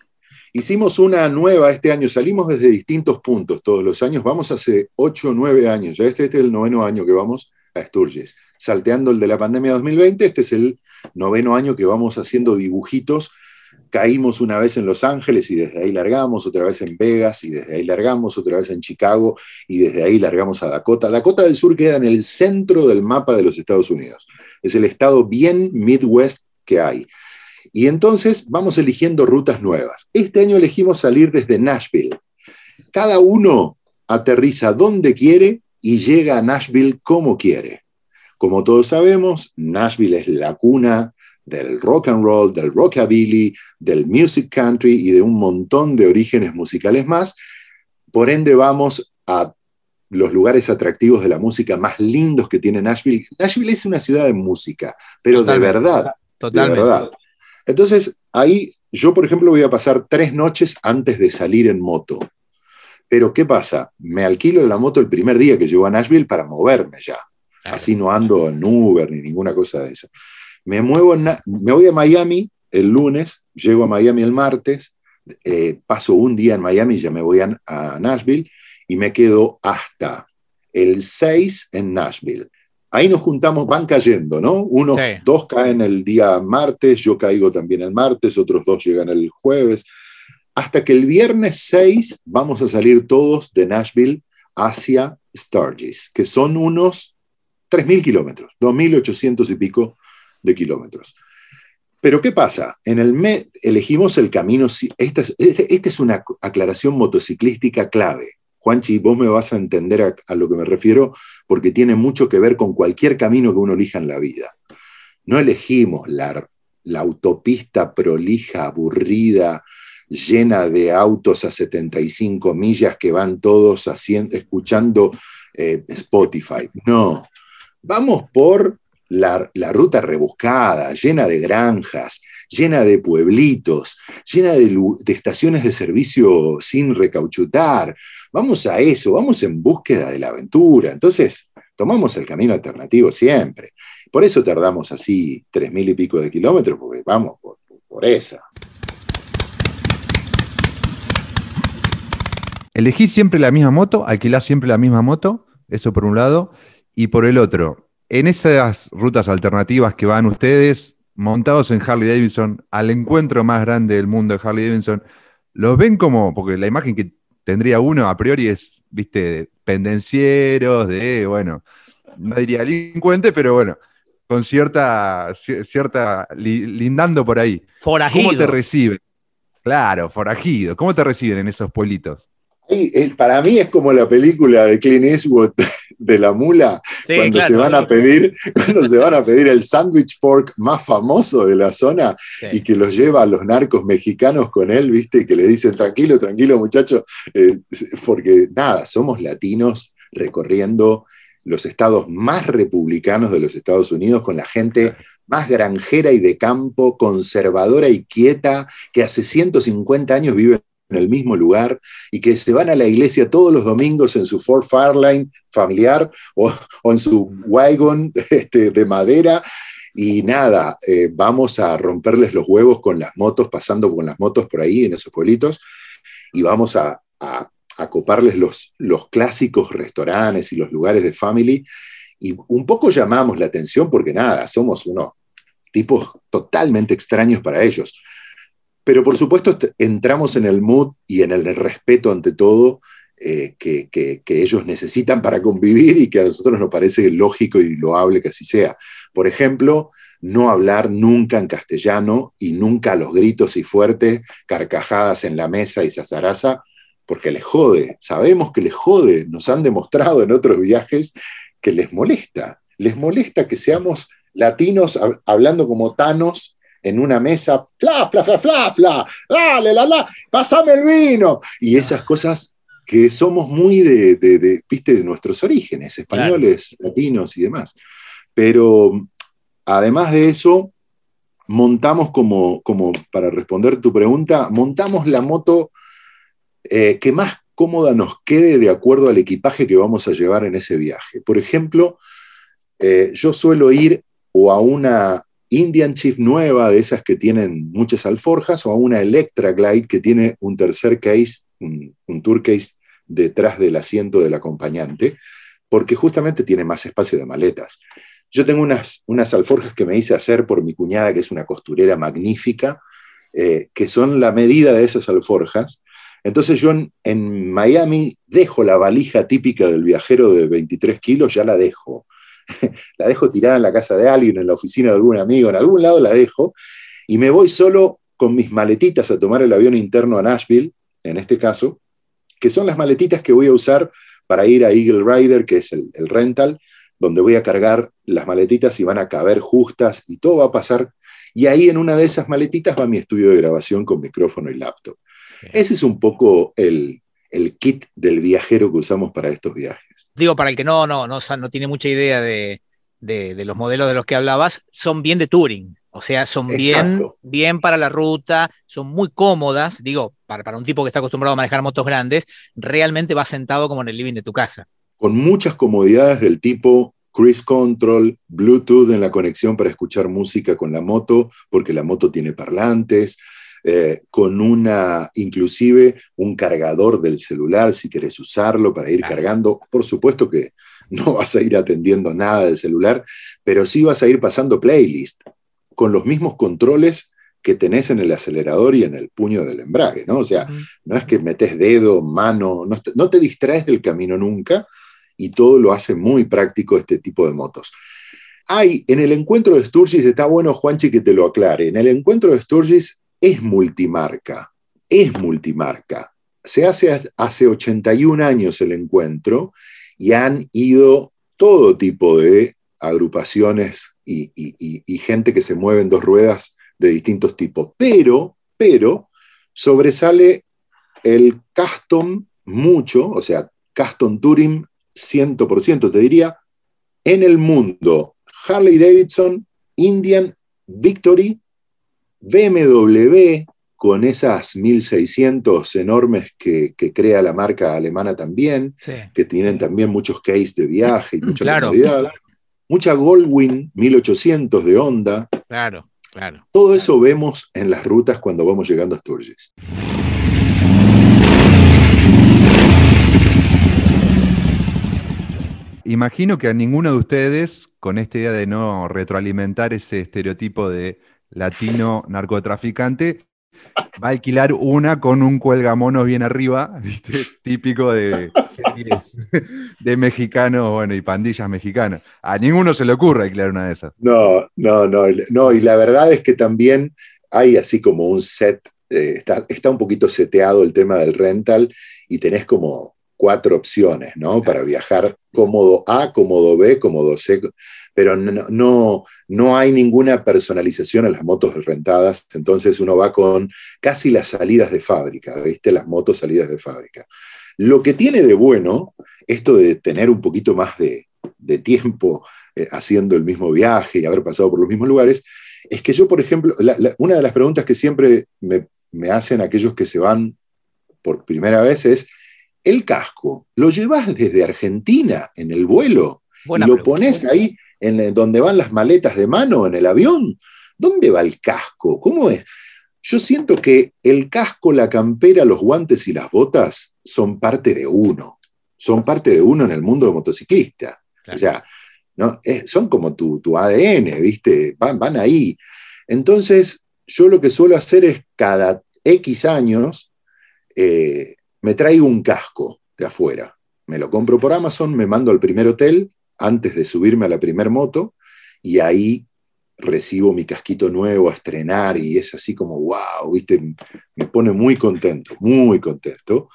Hicimos una nueva este año, salimos desde distintos puntos todos los años, vamos hace 8 o 9 años, ya este, este, es el noveno año que vamos a Sturgis. Salteando el de la pandemia 2020, este es el noveno año que vamos haciendo dibujitos caímos una vez en Los Ángeles y desde ahí largamos, otra vez en Vegas y desde ahí largamos, otra vez en Chicago y desde ahí largamos a Dakota. Dakota del Sur queda en el centro del mapa de los Estados Unidos. Es el estado bien Midwest que hay. Y entonces vamos eligiendo rutas nuevas. Este año elegimos salir desde Nashville. Cada uno aterriza donde quiere y llega a Nashville como quiere. Como todos sabemos, Nashville es la cuna del rock and roll, del rockabilly, del music country y de un montón de orígenes musicales más. Por ende, vamos a los lugares atractivos de la música más lindos que tiene Nashville. Nashville es una ciudad de música, pero de verdad. Totalmente. De verdad. Entonces, ahí yo, por ejemplo, voy a pasar tres noches antes de salir en moto. Pero ¿qué pasa? Me alquilo la moto el primer día que llego a Nashville para moverme ya. Así no ando en Uber ni ninguna cosa de eso. Me muevo, me voy a Miami el lunes, llego a Miami el martes, eh, paso un día en Miami ya me voy a, Nashville y me quedo hasta el 6 en Nashville. Ahí nos juntamos, van cayendo, ¿no? Unos dos caen el día martes, yo caigo también el martes, otros dos llegan el jueves, hasta que el viernes 6 vamos a salir todos de Nashville hacia Sturgis, que son unos 3.000 kilómetros, 2.800 y pico de kilómetros. Pero ¿qué pasa? En el mes elegimos el camino, esta es, este, esta es una aclaración motociclística clave. Juanchi, vos me vas a entender a, lo que me refiero porque tiene mucho que ver con cualquier camino que uno elija en la vida. No elegimos la, la autopista prolija, aburrida, llena de autos a 75 millas que van todos haciendo, escuchando eh, Spotify. No, vamos por la, ruta rebuscada, llena de granjas, llena de pueblitos, llena de, estaciones de servicio sin recauchutar. Vamos a eso, vamos en búsqueda de la aventura. Entonces, tomamos el camino alternativo siempre. Por eso tardamos así tres mil y pico de kilómetros, porque vamos por, por esa. Elegís siempre la misma moto, alquilás siempre la misma moto, eso por un lado, y por el otro, en esas rutas alternativas que van ustedes, montados en Harley Davidson, al encuentro más grande del mundo de Harley Davidson, los ven como, porque la imagen que tendría uno a priori es, viste, de pendencieros, de, bueno, no diría delincuente, pero bueno, con cierta, cierta, lindando por ahí. Forajido. ¿Cómo te reciben? Claro, forajido. ¿Cómo te reciben en esos pueblitos? para mí es como la película de Clint Eastwood de la mula, cuando, se van a pedir, cuando se van a pedir el sandwich pork más famoso de la zona y que los lleva a los narcos mexicanos con él, ¿viste? Que le dicen, tranquilo, tranquilo muchacho, eh, porque nada, somos latinos recorriendo los estados más republicanos de los Estados Unidos con la gente más granjera y de campo, conservadora y quieta, que hace 150 años vive en el mismo lugar y que se van a la iglesia todos los domingos en su Ford Fairline familiar o, en su wagon este, de madera. Y nada, eh, vamos a romperles los huevos con las motos, pasando con las motos por ahí en esos pueblitos y vamos a, a, coparles los, los clásicos restaurantes y los lugares de family. Y un poco llamamos la atención porque nada, somos unos tipos totalmente extraños para ellos pero por supuesto entramos en el mood y en el respeto ante todo eh, que, ellos necesitan para convivir y que a nosotros nos parece lógico y loable que así sea. Por ejemplo, no hablar nunca en castellano y nunca a los gritos y fuertes, carcajadas en la mesa y zazaraza, porque les jode. Sabemos que les jode. Nos han demostrado en otros viajes que les molesta. Les molesta que seamos latinos hablando como tanos en una mesa, fla, fla, fla, fla, fla, dale, la, la, pasame el vino. Y esas cosas que somos muy de, de, viste, de nuestros orígenes, españoles, latinos y demás. Pero además de eso, montamos como, como para responder tu pregunta, montamos la moto eh, que más cómoda nos quede de acuerdo al equipaje que vamos a llevar en ese viaje. Por ejemplo, eh, yo suelo ir o a una Indian Chief nueva, de esas que tienen muchas alforjas, o a una Electra Glide que tiene un tercer case, un, tour case detrás del asiento del acompañante, porque justamente tiene más espacio de maletas. Yo tengo unas, unas alforjas que me hice hacer por mi cuñada, que es una costurera magnífica, eh, que son la medida de esas alforjas. Entonces yo en, en, Miami dejo la valija típica del viajero de 23 kilos, ya la dejo. la dejo tirada en la casa de alguien, en la oficina de algún amigo, en algún lado la dejo, y me voy solo con mis maletitas a tomar el avión interno a Nashville, en este caso, que son las maletitas que voy a usar para ir a Eagle Rider, que es el, rental, donde voy a cargar las maletitas y van a caber justas y todo va a pasar. Y ahí en una de esas maletitas va mi estudio de grabación con micrófono y laptop. Ese es un poco el, el kit del viajero que usamos para estos viajes. Digo, para el que no, no, no, no tiene mucha idea de, los modelos de los que hablabas, son bien de touring. O sea, son bien, bien para la ruta, son muy cómodas. Digo, para, para un tipo que está acostumbrado a manejar motos grandes, realmente va sentado como en el living de tu casa. Con muchas comodidades del tipo cruise control, Bluetooth en la conexión para escuchar música con la moto, porque la moto tiene parlantes, eh, con una, inclusive un cargador del celular si quieres usarlo para ir cargando. Por supuesto que no vas a ir atendiendo nada del celular, pero sí vas a ir pasando playlist con los mismos controles que tenés en el acelerador y en el puño del embrague, ¿no? O sea, no es que metes dedo, mano, no te, distraes del camino nunca y todo lo hace muy práctico este tipo de motos. Hay, en el encuentro de Sturgis, está bueno, Juanchi, que te lo aclare, en el encuentro de Sturgis es multimarca, es multimarca. Se hace hace 81 años el encuentro y han ido todo tipo de agrupaciones y, gente que se mueve en dos ruedas de distintos tipos. Pero, pero, sobresale el custom mucho, o sea, custom touring 100%, te diría, en el mundo. Harley Davidson, Indian, Victory, BMW, con esas 1600 enormes que, crea la marca alemana también, que tienen también muchos case de viaje y mucha claro. Mucha Goldwing 1800 de Honda. Claro, claro. Todo eso vemos en las rutas cuando vamos llegando a Sturgis. Imagino que a ninguno de ustedes, con esta idea de no retroalimentar ese estereotipo de latino narcotraficante, va a alquilar una con un cuelgamonos bien arriba, típico de de mexicanos, bueno, y pandillas mexicanas. A ninguno se le ocurre alquilar una de esas. No, no, no, no, y la verdad es que también hay así como un set, eh, está, está un poquito seteado el tema del rental y tenés como cuatro opciones, ¿no? Para viajar cómodo A, cómodo B, cómodo C pero no, no, hay ninguna personalización en las motos rentadas, entonces uno va con casi las salidas de fábrica, ¿viste? Las motos salidas de fábrica. Lo que tiene de bueno esto de tener un poquito más de, tiempo eh, haciendo el mismo viaje y haber pasado por los mismos lugares, es que yo, por ejemplo, una de las preguntas que siempre me, me hacen aquellos que se van por primera vez es, el casco, ¿lo llevas desde Argentina en el vuelo? y lo pones ahí en donde van las maletas de mano en el avión. ¿Dónde va el casco? ¿Cómo es? Yo siento que el casco, la campera, los guantes y las botas son parte de uno. Son parte de uno en el mundo de motociclista. O sea, ¿no? son como tu, ADN, ¿viste? Van, van ahí. Entonces, yo lo que suelo hacer es cada X años eh, me traigo un casco de afuera. Me lo compro por Amazon, me mando al primer hotel antes de subirme a la primer moto y ahí recibo mi casquito nuevo a estrenar y es así como, wow, ¿viste? Me pone muy contento, muy contento.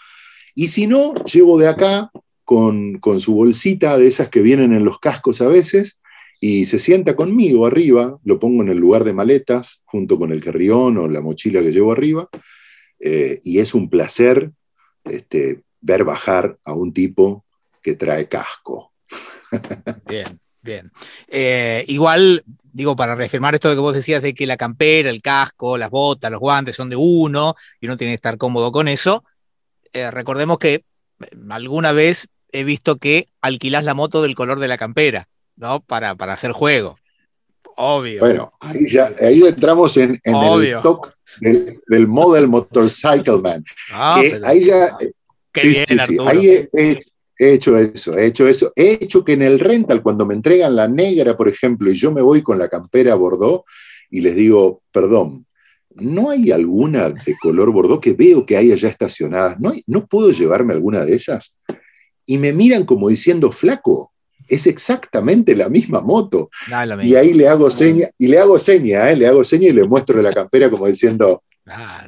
Y si no, llevo de acá con, con su bolsita de esas que vienen en los cascos a veces y se sienta conmigo arriba, lo pongo en el lugar de maletas junto con el carrión o la mochila que llevo arriba eh, y es un placer este, ver bajar a un tipo que trae casco. Bien, bien. Eh, igual, digo, para reafirmar esto de que vos decías de que la campera, el casco, las botas, los guantes son de uno y uno tiene que estar cómodo con eso, eh, recordemos que eh, alguna vez he visto que alquilás la moto del color de la campera, ¿no? Para, para hacer juego. Obvio. Bueno, ahí ya ahí entramos en, el top del, Model Motorcycle Man. Ah, ahí ya. Qué bien, Ahí He hecho eso, he hecho eso. He hecho que en el rental, cuando me entregan la negra, por ejemplo, y yo me voy con la campera Bordeaux y les digo, perdón, ¿no hay alguna de color Bordeaux que veo que hay allá estacionadas? ¿No, ¿No puedo llevarme alguna de esas? Y me miran como diciendo, flaco, es exactamente la misma moto. y ahí le hago seña, y le hago seña, ¿eh? le hago seña y le muestro la campera como diciendo,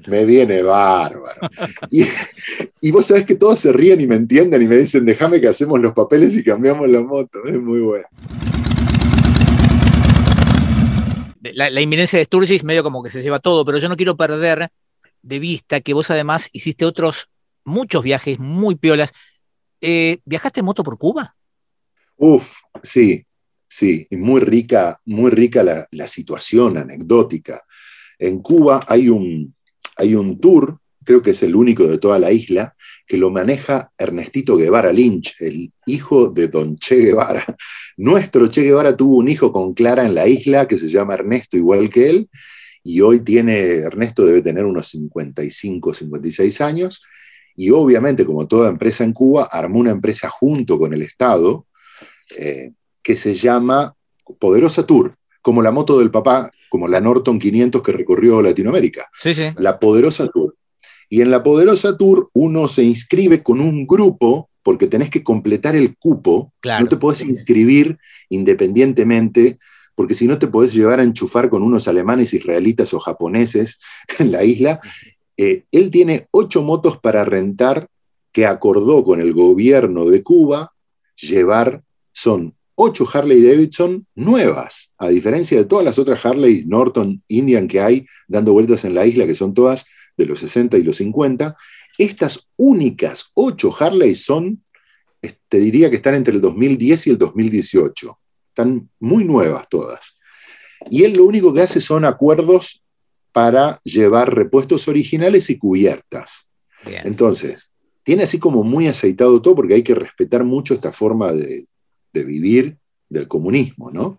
me viene bárbaro. y, vos sabés que todos se ríen y me entienden y me dicen, déjame que hacemos los papeles y cambiamos la moto. Es muy bueno. La, inminencia de Sturgis medio como que se lleva todo, pero yo no quiero perder de vista que vos además hiciste otros muchos viajes muy piolas. Eh, ¿Viajaste en moto por Cuba? Uf, sí, Sí, muy rica, muy rica la, la situación anecdótica. En Cuba hay un, hay un tour, creo que es el único de toda la isla, que lo maneja Ernestito Guevara Lynch, el hijo de don Che Guevara. Nuestro Che Guevara tuvo un hijo con Clara en la isla que se llama Ernesto, igual que él, y hoy tiene, Ernesto debe tener unos 55, 56 años, y obviamente, como toda empresa en Cuba, armó una empresa junto con el Estado eh, que se llama Poderosa Tour, como la moto del papá, como la Norton 500 que recorrió Latinoamérica. Sí, sí. La Poderosa Tour. Y en la Poderosa Tour uno se inscribe con un grupo porque tenés que completar el cupo. Claro. No te podés inscribir independientemente porque si no te podés llevar a enchufar con unos alemanes, israelitas o japoneses en la isla. Eh, él tiene ocho motos para rentar que acordó con el gobierno de Cuba llevar, son ocho Harley Davidson nuevas, a diferencia de todas las otras Harley Norton Indian que hay dando vueltas en la isla, que son todas de los 60 y los 50. Estas únicas ocho Harley son, te diría que están entre el 2010 y el 2018. Están muy nuevas todas. Y él lo único que hace son acuerdos para llevar repuestos originales y cubiertas. Bien. Entonces, tiene así como muy aceitado todo porque hay que respetar mucho esta forma de, de vivir del comunismo, ¿no?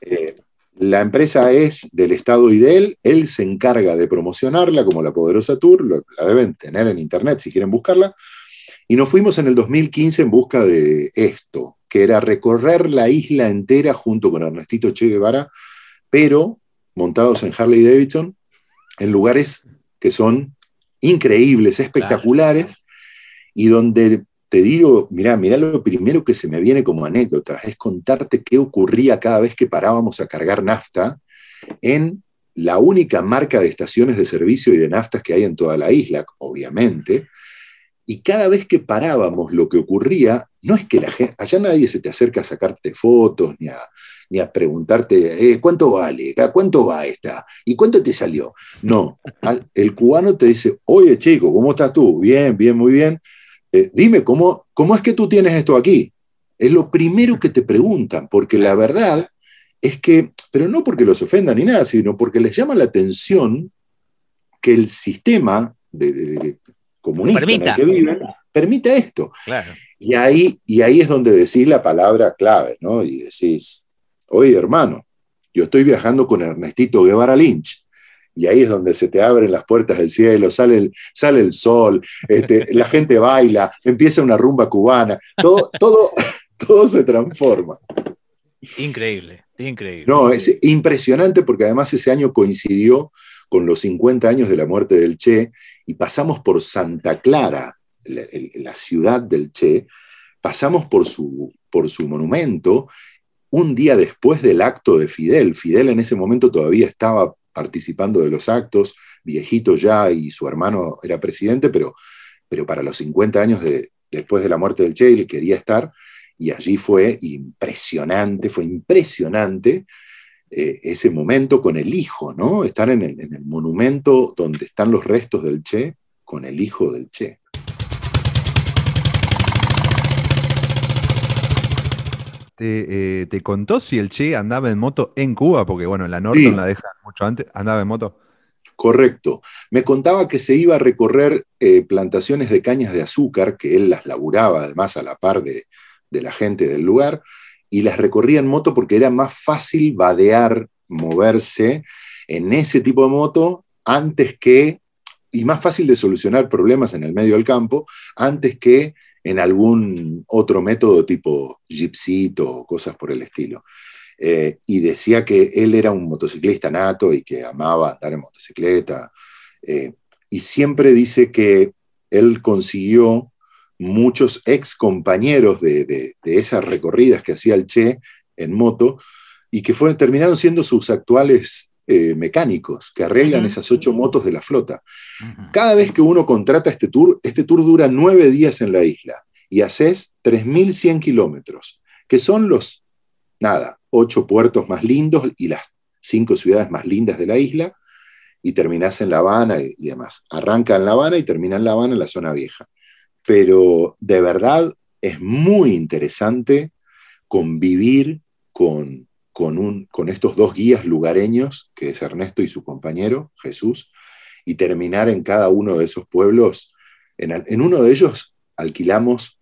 Eh, la empresa es del Estado y de él, él se encarga de promocionarla como la Poderosa Tour, lo- la deben tener en internet si quieren buscarla, y nos fuimos en el 2015 en busca de esto, que era recorrer la isla entera junto con Ernestito Che Guevara, pero montados en Harley Davidson, en lugares que son increíbles, espectaculares, y donde te digo, mira, mira lo primero que se me viene como anécdota, es contarte qué ocurría cada vez que parábamos a cargar nafta en la única marca de estaciones de servicio y de naftas que hay en toda la isla, obviamente. Y cada vez que parábamos, lo que ocurría, no es que la gente, allá nadie se te acerca a sacarte fotos, ni a, ni a preguntarte, eh, ¿cuánto vale? ¿A ¿Cuánto va esta? ¿Y cuánto te salió? No, el cubano te dice, oye chico, ¿cómo estás tú? Bien, bien, muy bien. Eh, dime, ¿cómo, ¿cómo es que tú tienes esto aquí? Es lo primero que te preguntan, porque la verdad es que, pero no porque los ofendan ni nada, sino porque les llama la atención que el sistema de, de- de comunista en el Permita. que viven permite esto. Claro. Y ahí, y ahí es donde decís la palabra clave, ¿no? Y decís, oye hermano, yo estoy viajando con Ernestito Guevara Lynch. Y ahí es donde se te abren las puertas del cielo, sale el, sale el sol, este, la gente baila, empieza una rumba cubana, todo, todo, todo se transforma. Increíble, increíble. No, es impresionante porque además ese año coincidió con los 50 años de la muerte del Che y pasamos por Santa Clara, la, la ciudad del Che, pasamos por su, por su monumento un día después del acto de Fidel. Fidel en ese momento todavía estaba participando de los actos, viejito ya y su hermano era presidente, pero, pero para los 50 años de- después de la muerte del Che él quería estar y allí fue impresionante, fue impresionante eh, ese momento con el hijo, ¿no? Estar en el, en el monumento donde están los restos del Che con el hijo del Che. ¿Te, eh, te contó si el Che andaba en moto en Cuba? Porque bueno, la Norton Sí. la deja mucho antes. ¿Andaba en moto? Correcto. Me contaba que se iba a recorrer eh, plantaciones de cañas de azúcar, que él las laburaba además a la par de, de la gente del lugar, y las recorría en moto porque era más fácil vadear, moverse en ese tipo de moto antes que, y más fácil de solucionar problemas en el medio del campo, antes que en algún otro método tipo jeepcito o cosas por el estilo. Eh, y decía que él era un motociclista nato y que amaba andar en motocicleta. eh, y siempre dice que él consiguió muchos ex compañeros de, de- de esas recorridas que hacía el Che en moto y que fueron, terminaron siendo sus actuales eh, mecánicos que arreglan esas ocho motos de la flota. Cada vez que uno contrata este tour, este tour dura nueve días en la isla y haces 3.100 kilómetros, que son los, nada, ocho puertos más lindos y las cinco ciudades más lindas de la isla, y terminás en La Habana y, y demás. Arranca en La Habana y termina en La Habana, en la zona vieja. Pero de verdad es muy interesante convivir con, con, un, con estos dos guías lugareños, que es Ernesto y su compañero, Jesús, y terminar en cada uno de esos pueblos. En, en uno de ellos alquilamos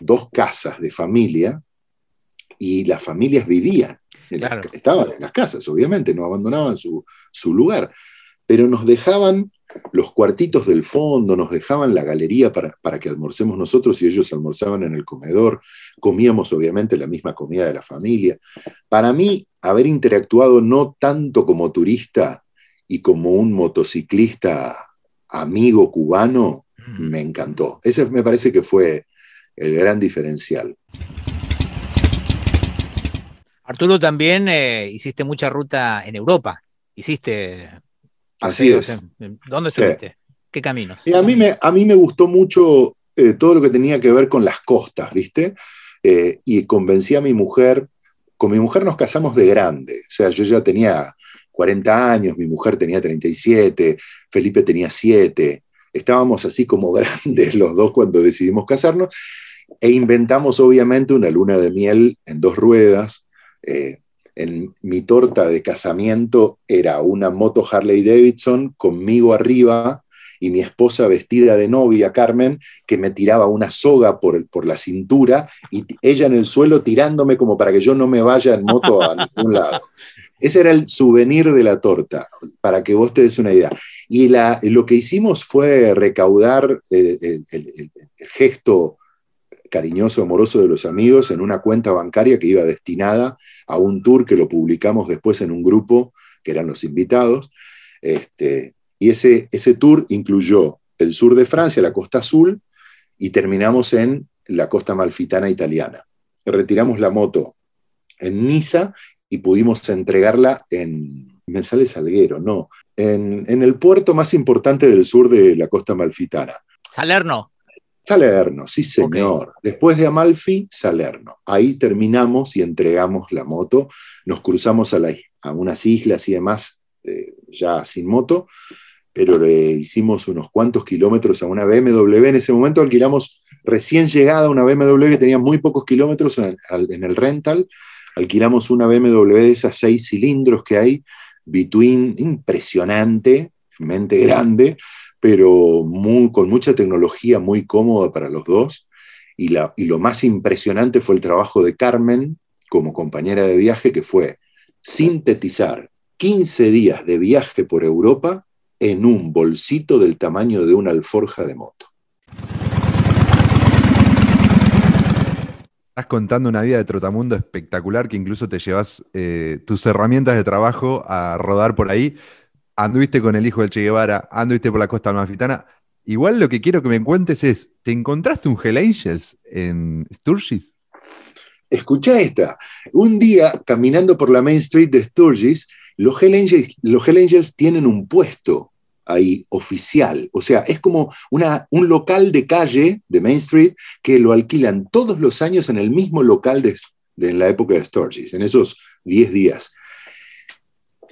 dos casas de familia y las familias vivían. estaban en las casas, obviamente, no abandonaban su, su lugar, pero nos dejaban los cuartitos del fondo, nos dejaban la galería para, para, que almorcemos nosotros y ellos almorzaban en el comedor, comíamos obviamente la misma comida de la familia. Para mí, haber interactuado no tanto como turista y como un motociclista amigo cubano, me encantó. Ese me parece que fue el gran diferencial. Arturo, también eh, hiciste mucha ruta en Europa. Hiciste. Así es. ¿Dónde se ¿Qué caminos? a, mí me, a mí me gustó mucho eh, todo lo que tenía que ver con las costas, ¿viste? Eh, y convencí a mi mujer. Con mi mujer nos casamos de grande. O sea, yo ya tenía 40 años, mi mujer tenía 37, Felipe tenía 7. Estábamos así como grandes los dos cuando decidimos casarnos e inventamos obviamente una luna de miel en dos ruedas. Eh, en mi torta de casamiento era una moto Harley Davidson conmigo arriba y mi esposa vestida de novia, Carmen, que me tiraba una soga por, por la cintura y ella en el suelo tirándome como para que yo no me vaya en moto a ningún lado. Ese era el souvenir de la torta, para que vos te des una idea. Y la, lo que hicimos fue recaudar eh, el, el, gesto cariñoso, amoroso de los amigos en una cuenta bancaria que iba destinada a un tour que lo publicamos después en un grupo, que eran los invitados. Este, y ese, ese tour incluyó el sur de Francia, la costa azul, y terminamos en la costa malfitana italiana. Retiramos la moto en Niza y pudimos entregarla en, me sale Salguero, no, en, en, el puerto más importante del sur de la costa malfitana. Salerno. Salerno, sí señor. Después de Amalfi, Salerno. Ahí terminamos y entregamos la moto. Nos cruzamos a, la, a unas islas y demás, eh, ya sin moto, pero le hicimos unos cuantos kilómetros a una BMW. En ese momento alquilamos recién llegada una BMW que tenía muy pocos kilómetros en, en el rental. Alquilamos una BMW de esas seis cilindros que hay, Between, impresionante, mente grande pero con mucha tecnología, muy cómoda para los dos. Y, lo más impresionante fue el trabajo de Carmen como compañera de viaje, que fue sintetizar 15 días de viaje por Europa en un bolsito del tamaño de una alforja de moto. Estás contando una vida de trotamundo espectacular que incluso te llevas eh, tus herramientas de trabajo a rodar por ahí anduviste con el hijo del Che Guevara, anduviste por la costa almafitana. Igual lo que quiero que me cuentes es, ¿te encontraste un Hell Angels en Sturgis? Escucha esta. Un día, caminando por la Main Street de Sturgis, los Hell Angels, los Hell Angels tienen un puesto ahí oficial. O sea, es como una, un local de calle de Main Street que lo alquilan todos los años en el mismo local de, de en la época de Sturgis, en esos 10 días.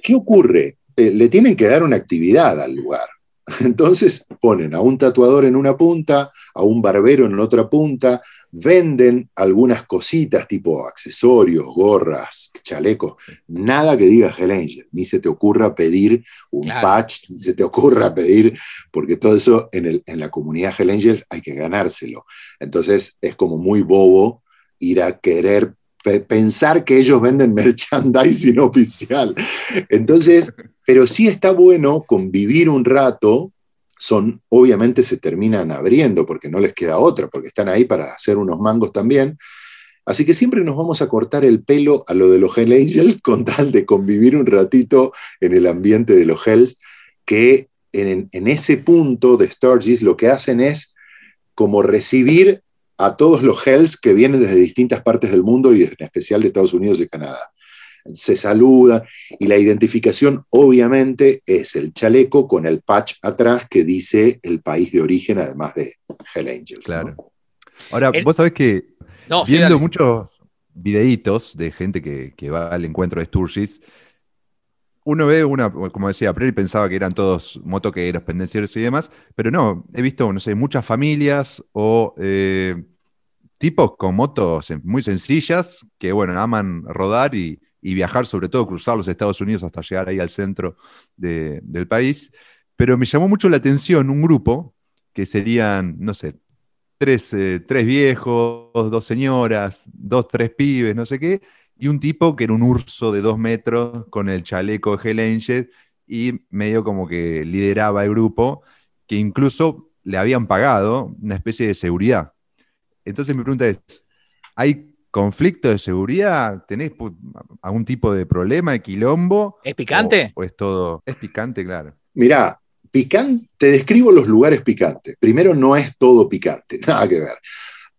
¿Qué ocurre? Eh, le tienen que dar una actividad al lugar. Entonces ponen a un tatuador en una punta, a un barbero en otra punta, venden algunas cositas tipo accesorios, gorras, chalecos, nada que diga Hell Angel, ni se te ocurra pedir un patch, ni se te ocurra pedir, porque todo eso en, en la comunidad Hell Angels hay que ganárselo. Entonces es como muy bobo ir a querer pensar que ellos venden merchandising oficial. Entonces, pero sí está bueno convivir un rato, son, obviamente se terminan abriendo porque no les queda otra, porque están ahí para hacer unos mangos también. Así que siempre nos vamos a cortar el pelo a lo de los Hell Angels con tal de convivir un ratito en el ambiente de los Hells, que en, en ese punto de Sturgis lo que hacen es como recibir a todos los Hells que vienen desde distintas partes del mundo y en especial de Estados Unidos y Canadá. Se saludan y la identificación obviamente es el chaleco con el patch atrás que dice el país de origen, además de Hell Angels. Claro. Ahora, vos sabés que viendo muchos videitos de gente que, va al encuentro de Sturgis, uno ve una, como decía, a priori pensaba que eran todos motoqueros, pendencieros y demás, pero no, he visto, no sé, muchas familias o eh, tipos con motos muy sencillas que, bueno, aman rodar y, y viajar, sobre todo cruzar los Estados Unidos hasta llegar ahí al centro de- del país. Pero me llamó mucho la atención un grupo que serían, no sé, tres, eh, tres viejos, dos señoras, dos, tres pibes, no sé qué, y un tipo que era un urso de dos metros con el chaleco de Hell Angel y medio como que lideraba el grupo, que incluso le habían pagado una especie de seguridad. Entonces mi pregunta es, ¿hay conflicto de seguridad? ¿Tenés algún tipo de problema, de quilombo? ¿Es picante? ¿O, o es todo? Es picante, claro. Mirá, picante, te describo los lugares picantes. Primero, no es todo picante, nada que ver.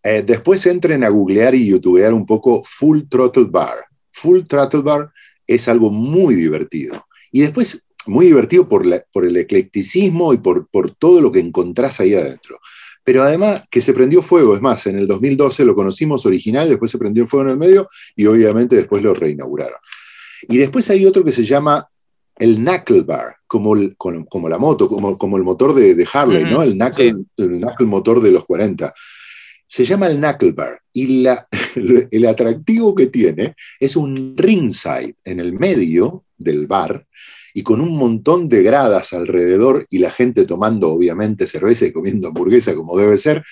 Eh, después entren a googlear y youtubear un poco Full Throttle Bar. Full Throttle Bar es algo muy divertido. Y después, muy divertido por, la- por el eclecticismo y por, por todo lo que encontrás ahí adentro. Pero además que se prendió fuego, es más, en el 2012 lo conocimos original, después se prendió fuego en el medio y obviamente después lo reinauguraron. Y después hay otro que se llama el knuckle bar, como, el- como, como la moto, como, como el motor de, de Harley, ¿no? El knuckle, el knuckle motor de los 40. Se llama el knuckle bar y la, el atractivo que tiene es un ringside en el medio del bar y con un montón de gradas alrededor y la gente tomando obviamente cerveza y comiendo hamburguesa como debe ser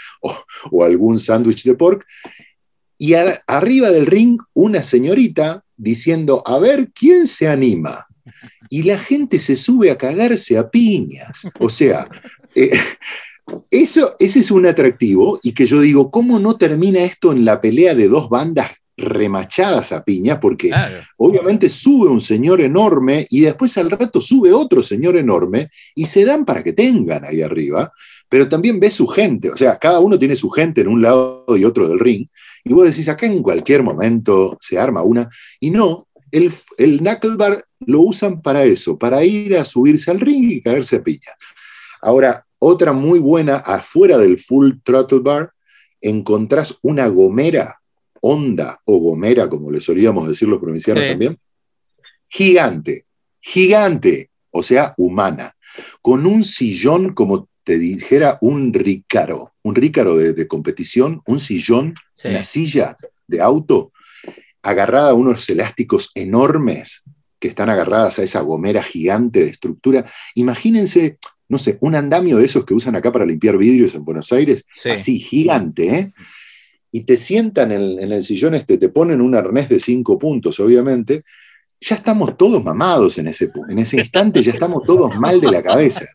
o, algún sándwich de pork. Y arriba del ring una señorita diciendo, a ver, ¿quién se anima? Y la gente se sube a cagarse a piñas. O sea, eh, eso, ese es un atractivo y que yo digo, ¿cómo no termina esto en la pelea de dos bandas remachadas a piña? Porque Claro. obviamente sube un señor enorme y después al rato sube otro señor enorme y se dan para que tengan ahí arriba, pero también ves su gente, o sea, cada uno tiene su gente en un lado y otro del ring, y vos decís, acá en cualquier momento se arma una, y no, el, el knuckle bar lo usan para eso, para ir a subirse al ring y caerse a piña. Ahora, otra muy buena, afuera del full throttle bar, encontrás una gomera, onda o gomera, como le solíamos decir los provincianos Sí. también, gigante, gigante, o sea, humana, con un sillón como te dijera un rícaro, un rícaro de, de competición, un sillón, Sí. una silla de auto, agarrada a unos elásticos enormes que están agarradas a esa gomera gigante de estructura. Imagínense, no sé, un andamio de esos que usan acá para limpiar vidrios en Buenos Aires, Sí. así, gigante, ¿eh? Y te sientan en, el sillón este, te ponen un arnés de cinco puntos, obviamente. Ya estamos todos mamados en ese, en ese instante, ya estamos todos mal de la cabeza.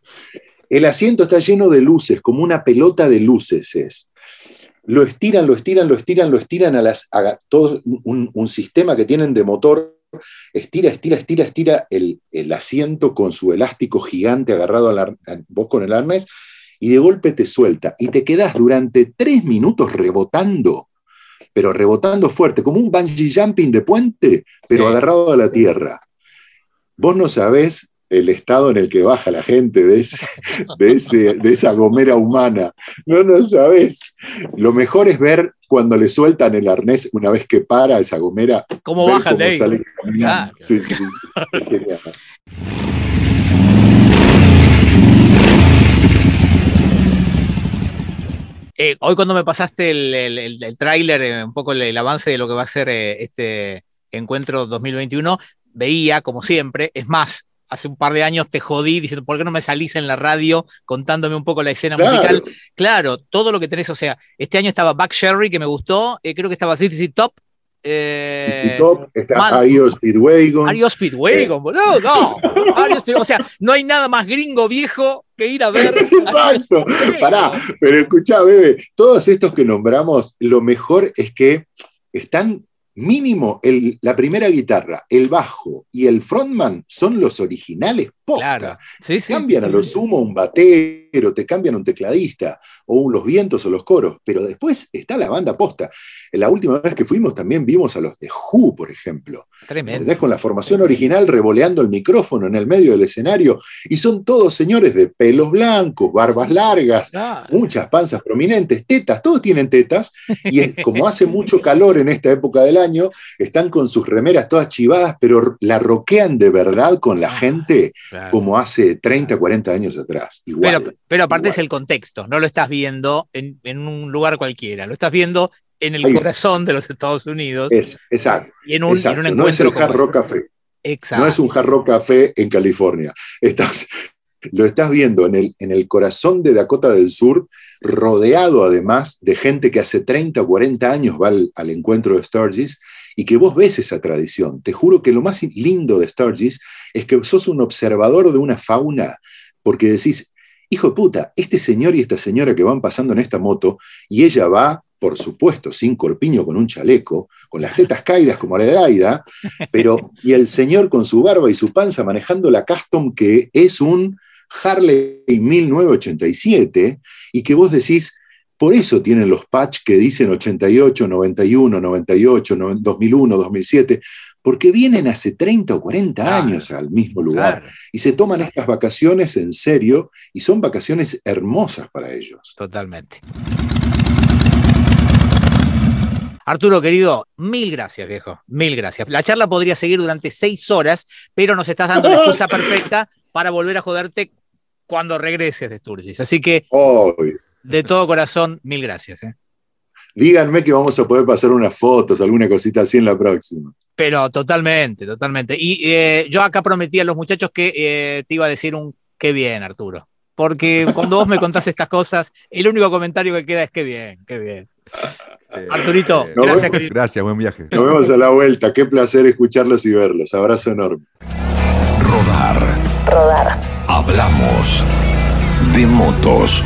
El asiento está lleno de luces, como una pelota de luces es. Lo estiran, lo estiran, lo estiran, lo estiran a las. a un, sistema que tienen de motor. Estira, estira, estira, estira el, el asiento con su elástico gigante agarrado a vos con el arnés y de golpe te suelta y te quedas durante tres minutos rebotando, pero rebotando fuerte, como un bungee jumping de puente, pero Sí. agarrado a la tierra. Vos no sabés el estado en el que baja la gente de, ese- de, ese- de esa gomera humana. No, no sabés. Lo mejor es ver cuando le sueltan el arnés una vez que para esa gomera. ¿Cómo bajan de ahí? sale caminando. Claro. Sí, sí, sí. Es genial. Eh, hoy cuando me pasaste el, el, el- el tráiler, eh, un poco el, avance de lo que va a ser eh, este encuentro 2021, veía, como siempre, es más, hace un par de años te jodí diciendo, ¿por qué no me salís en la radio contándome un poco la escena Claro. musical? Claro, todo lo que tenés, o sea, este año estaba Buck Sherry, que me gustó, creo que estaba CC Top. Eh, Top, está Ario Speedwagon. Ario Speedwagon, boludo, no. Ario Speedwagon, o sea, no hay nada más gringo viejo que ir a ver. Exacto. Pará, pero escuchá, bebé, todos estos que nombramos, lo mejor es que están mínimo el- la primera guitarra, el bajo y el frontman son los originales posta. Claro, sí, sí. Cambian a lo sumo un batero, te cambian un tecladista, o los vientos o los coros, pero después está la banda posta. La última vez que fuimos también vimos a los de Who, por ejemplo. Tremendo. ¿Entendés? Con la formación original revoleando el micrófono en el medio del escenario, y son todos señores de pelos blancos, barbas largas, muchas panzas prominentes, tetas, todos tienen tetas, y es- como hace mucho calor en esta época del año, están con sus remeras todas chivadas, pero la roquean de verdad con la Ah, gente Claro. como hace 30, 40 años atrás. Igual. Pero, pero aparte es el contexto, no lo estás viendo en, en un lugar cualquiera, lo estás viendo en el Ahí. corazón de los Estados Unidos. Es, exacto. y en un, en exacto. un no es el encuentro Hard Rock Café. Exacto. No es un Hard Rock Café en California. Estás, lo estás viendo en el, en el corazón de Dakota del Sur, rodeado además de gente que hace 30 o 40 años va al, al encuentro de Sturgis y que vos ves esa tradición. Te juro que lo más lindo de Sturgis es que sos un observador de una fauna, porque decís, hijo de puta, este señor y esta señora que van pasando en esta moto, y ella va, por supuesto, sin corpiño, con un chaleco, con las tetas caídas como la de Aida, pero, y el señor con su barba y su panza manejando la Custom, que es un Harley 1987, y que vos decís, por eso tienen los patch que dicen 88, 91, 98, no- 2001, 2007, porque vienen hace 30 o 40 Claro. años al mismo lugar Claro, y se toman estas vacaciones en serio y son vacaciones hermosas para ellos. totalmente. Arturo, querido, mil gracias, viejo. Mil gracias. La charla podría seguir durante seis horas, pero nos estás dando la excusa perfecta para volver a joderte cuando regreses de Sturgis. Así que, de todo corazón, mil gracias. ¿eh? Díganme que vamos a poder pasar unas fotos, alguna cosita así en la próxima. Pero totalmente, totalmente. Y eh, yo acá prometí a los muchachos que eh, te iba a decir un qué bien, Arturo. Porque cuando vos me contás estas cosas, el único comentario que queda es qué bien, qué bien. Arturito, Eh, gracias. Gracias, buen viaje. Nos vemos a la vuelta. Qué placer escucharlos y verlos. Abrazo enorme. Rodar. Rodar. Hablamos de motos.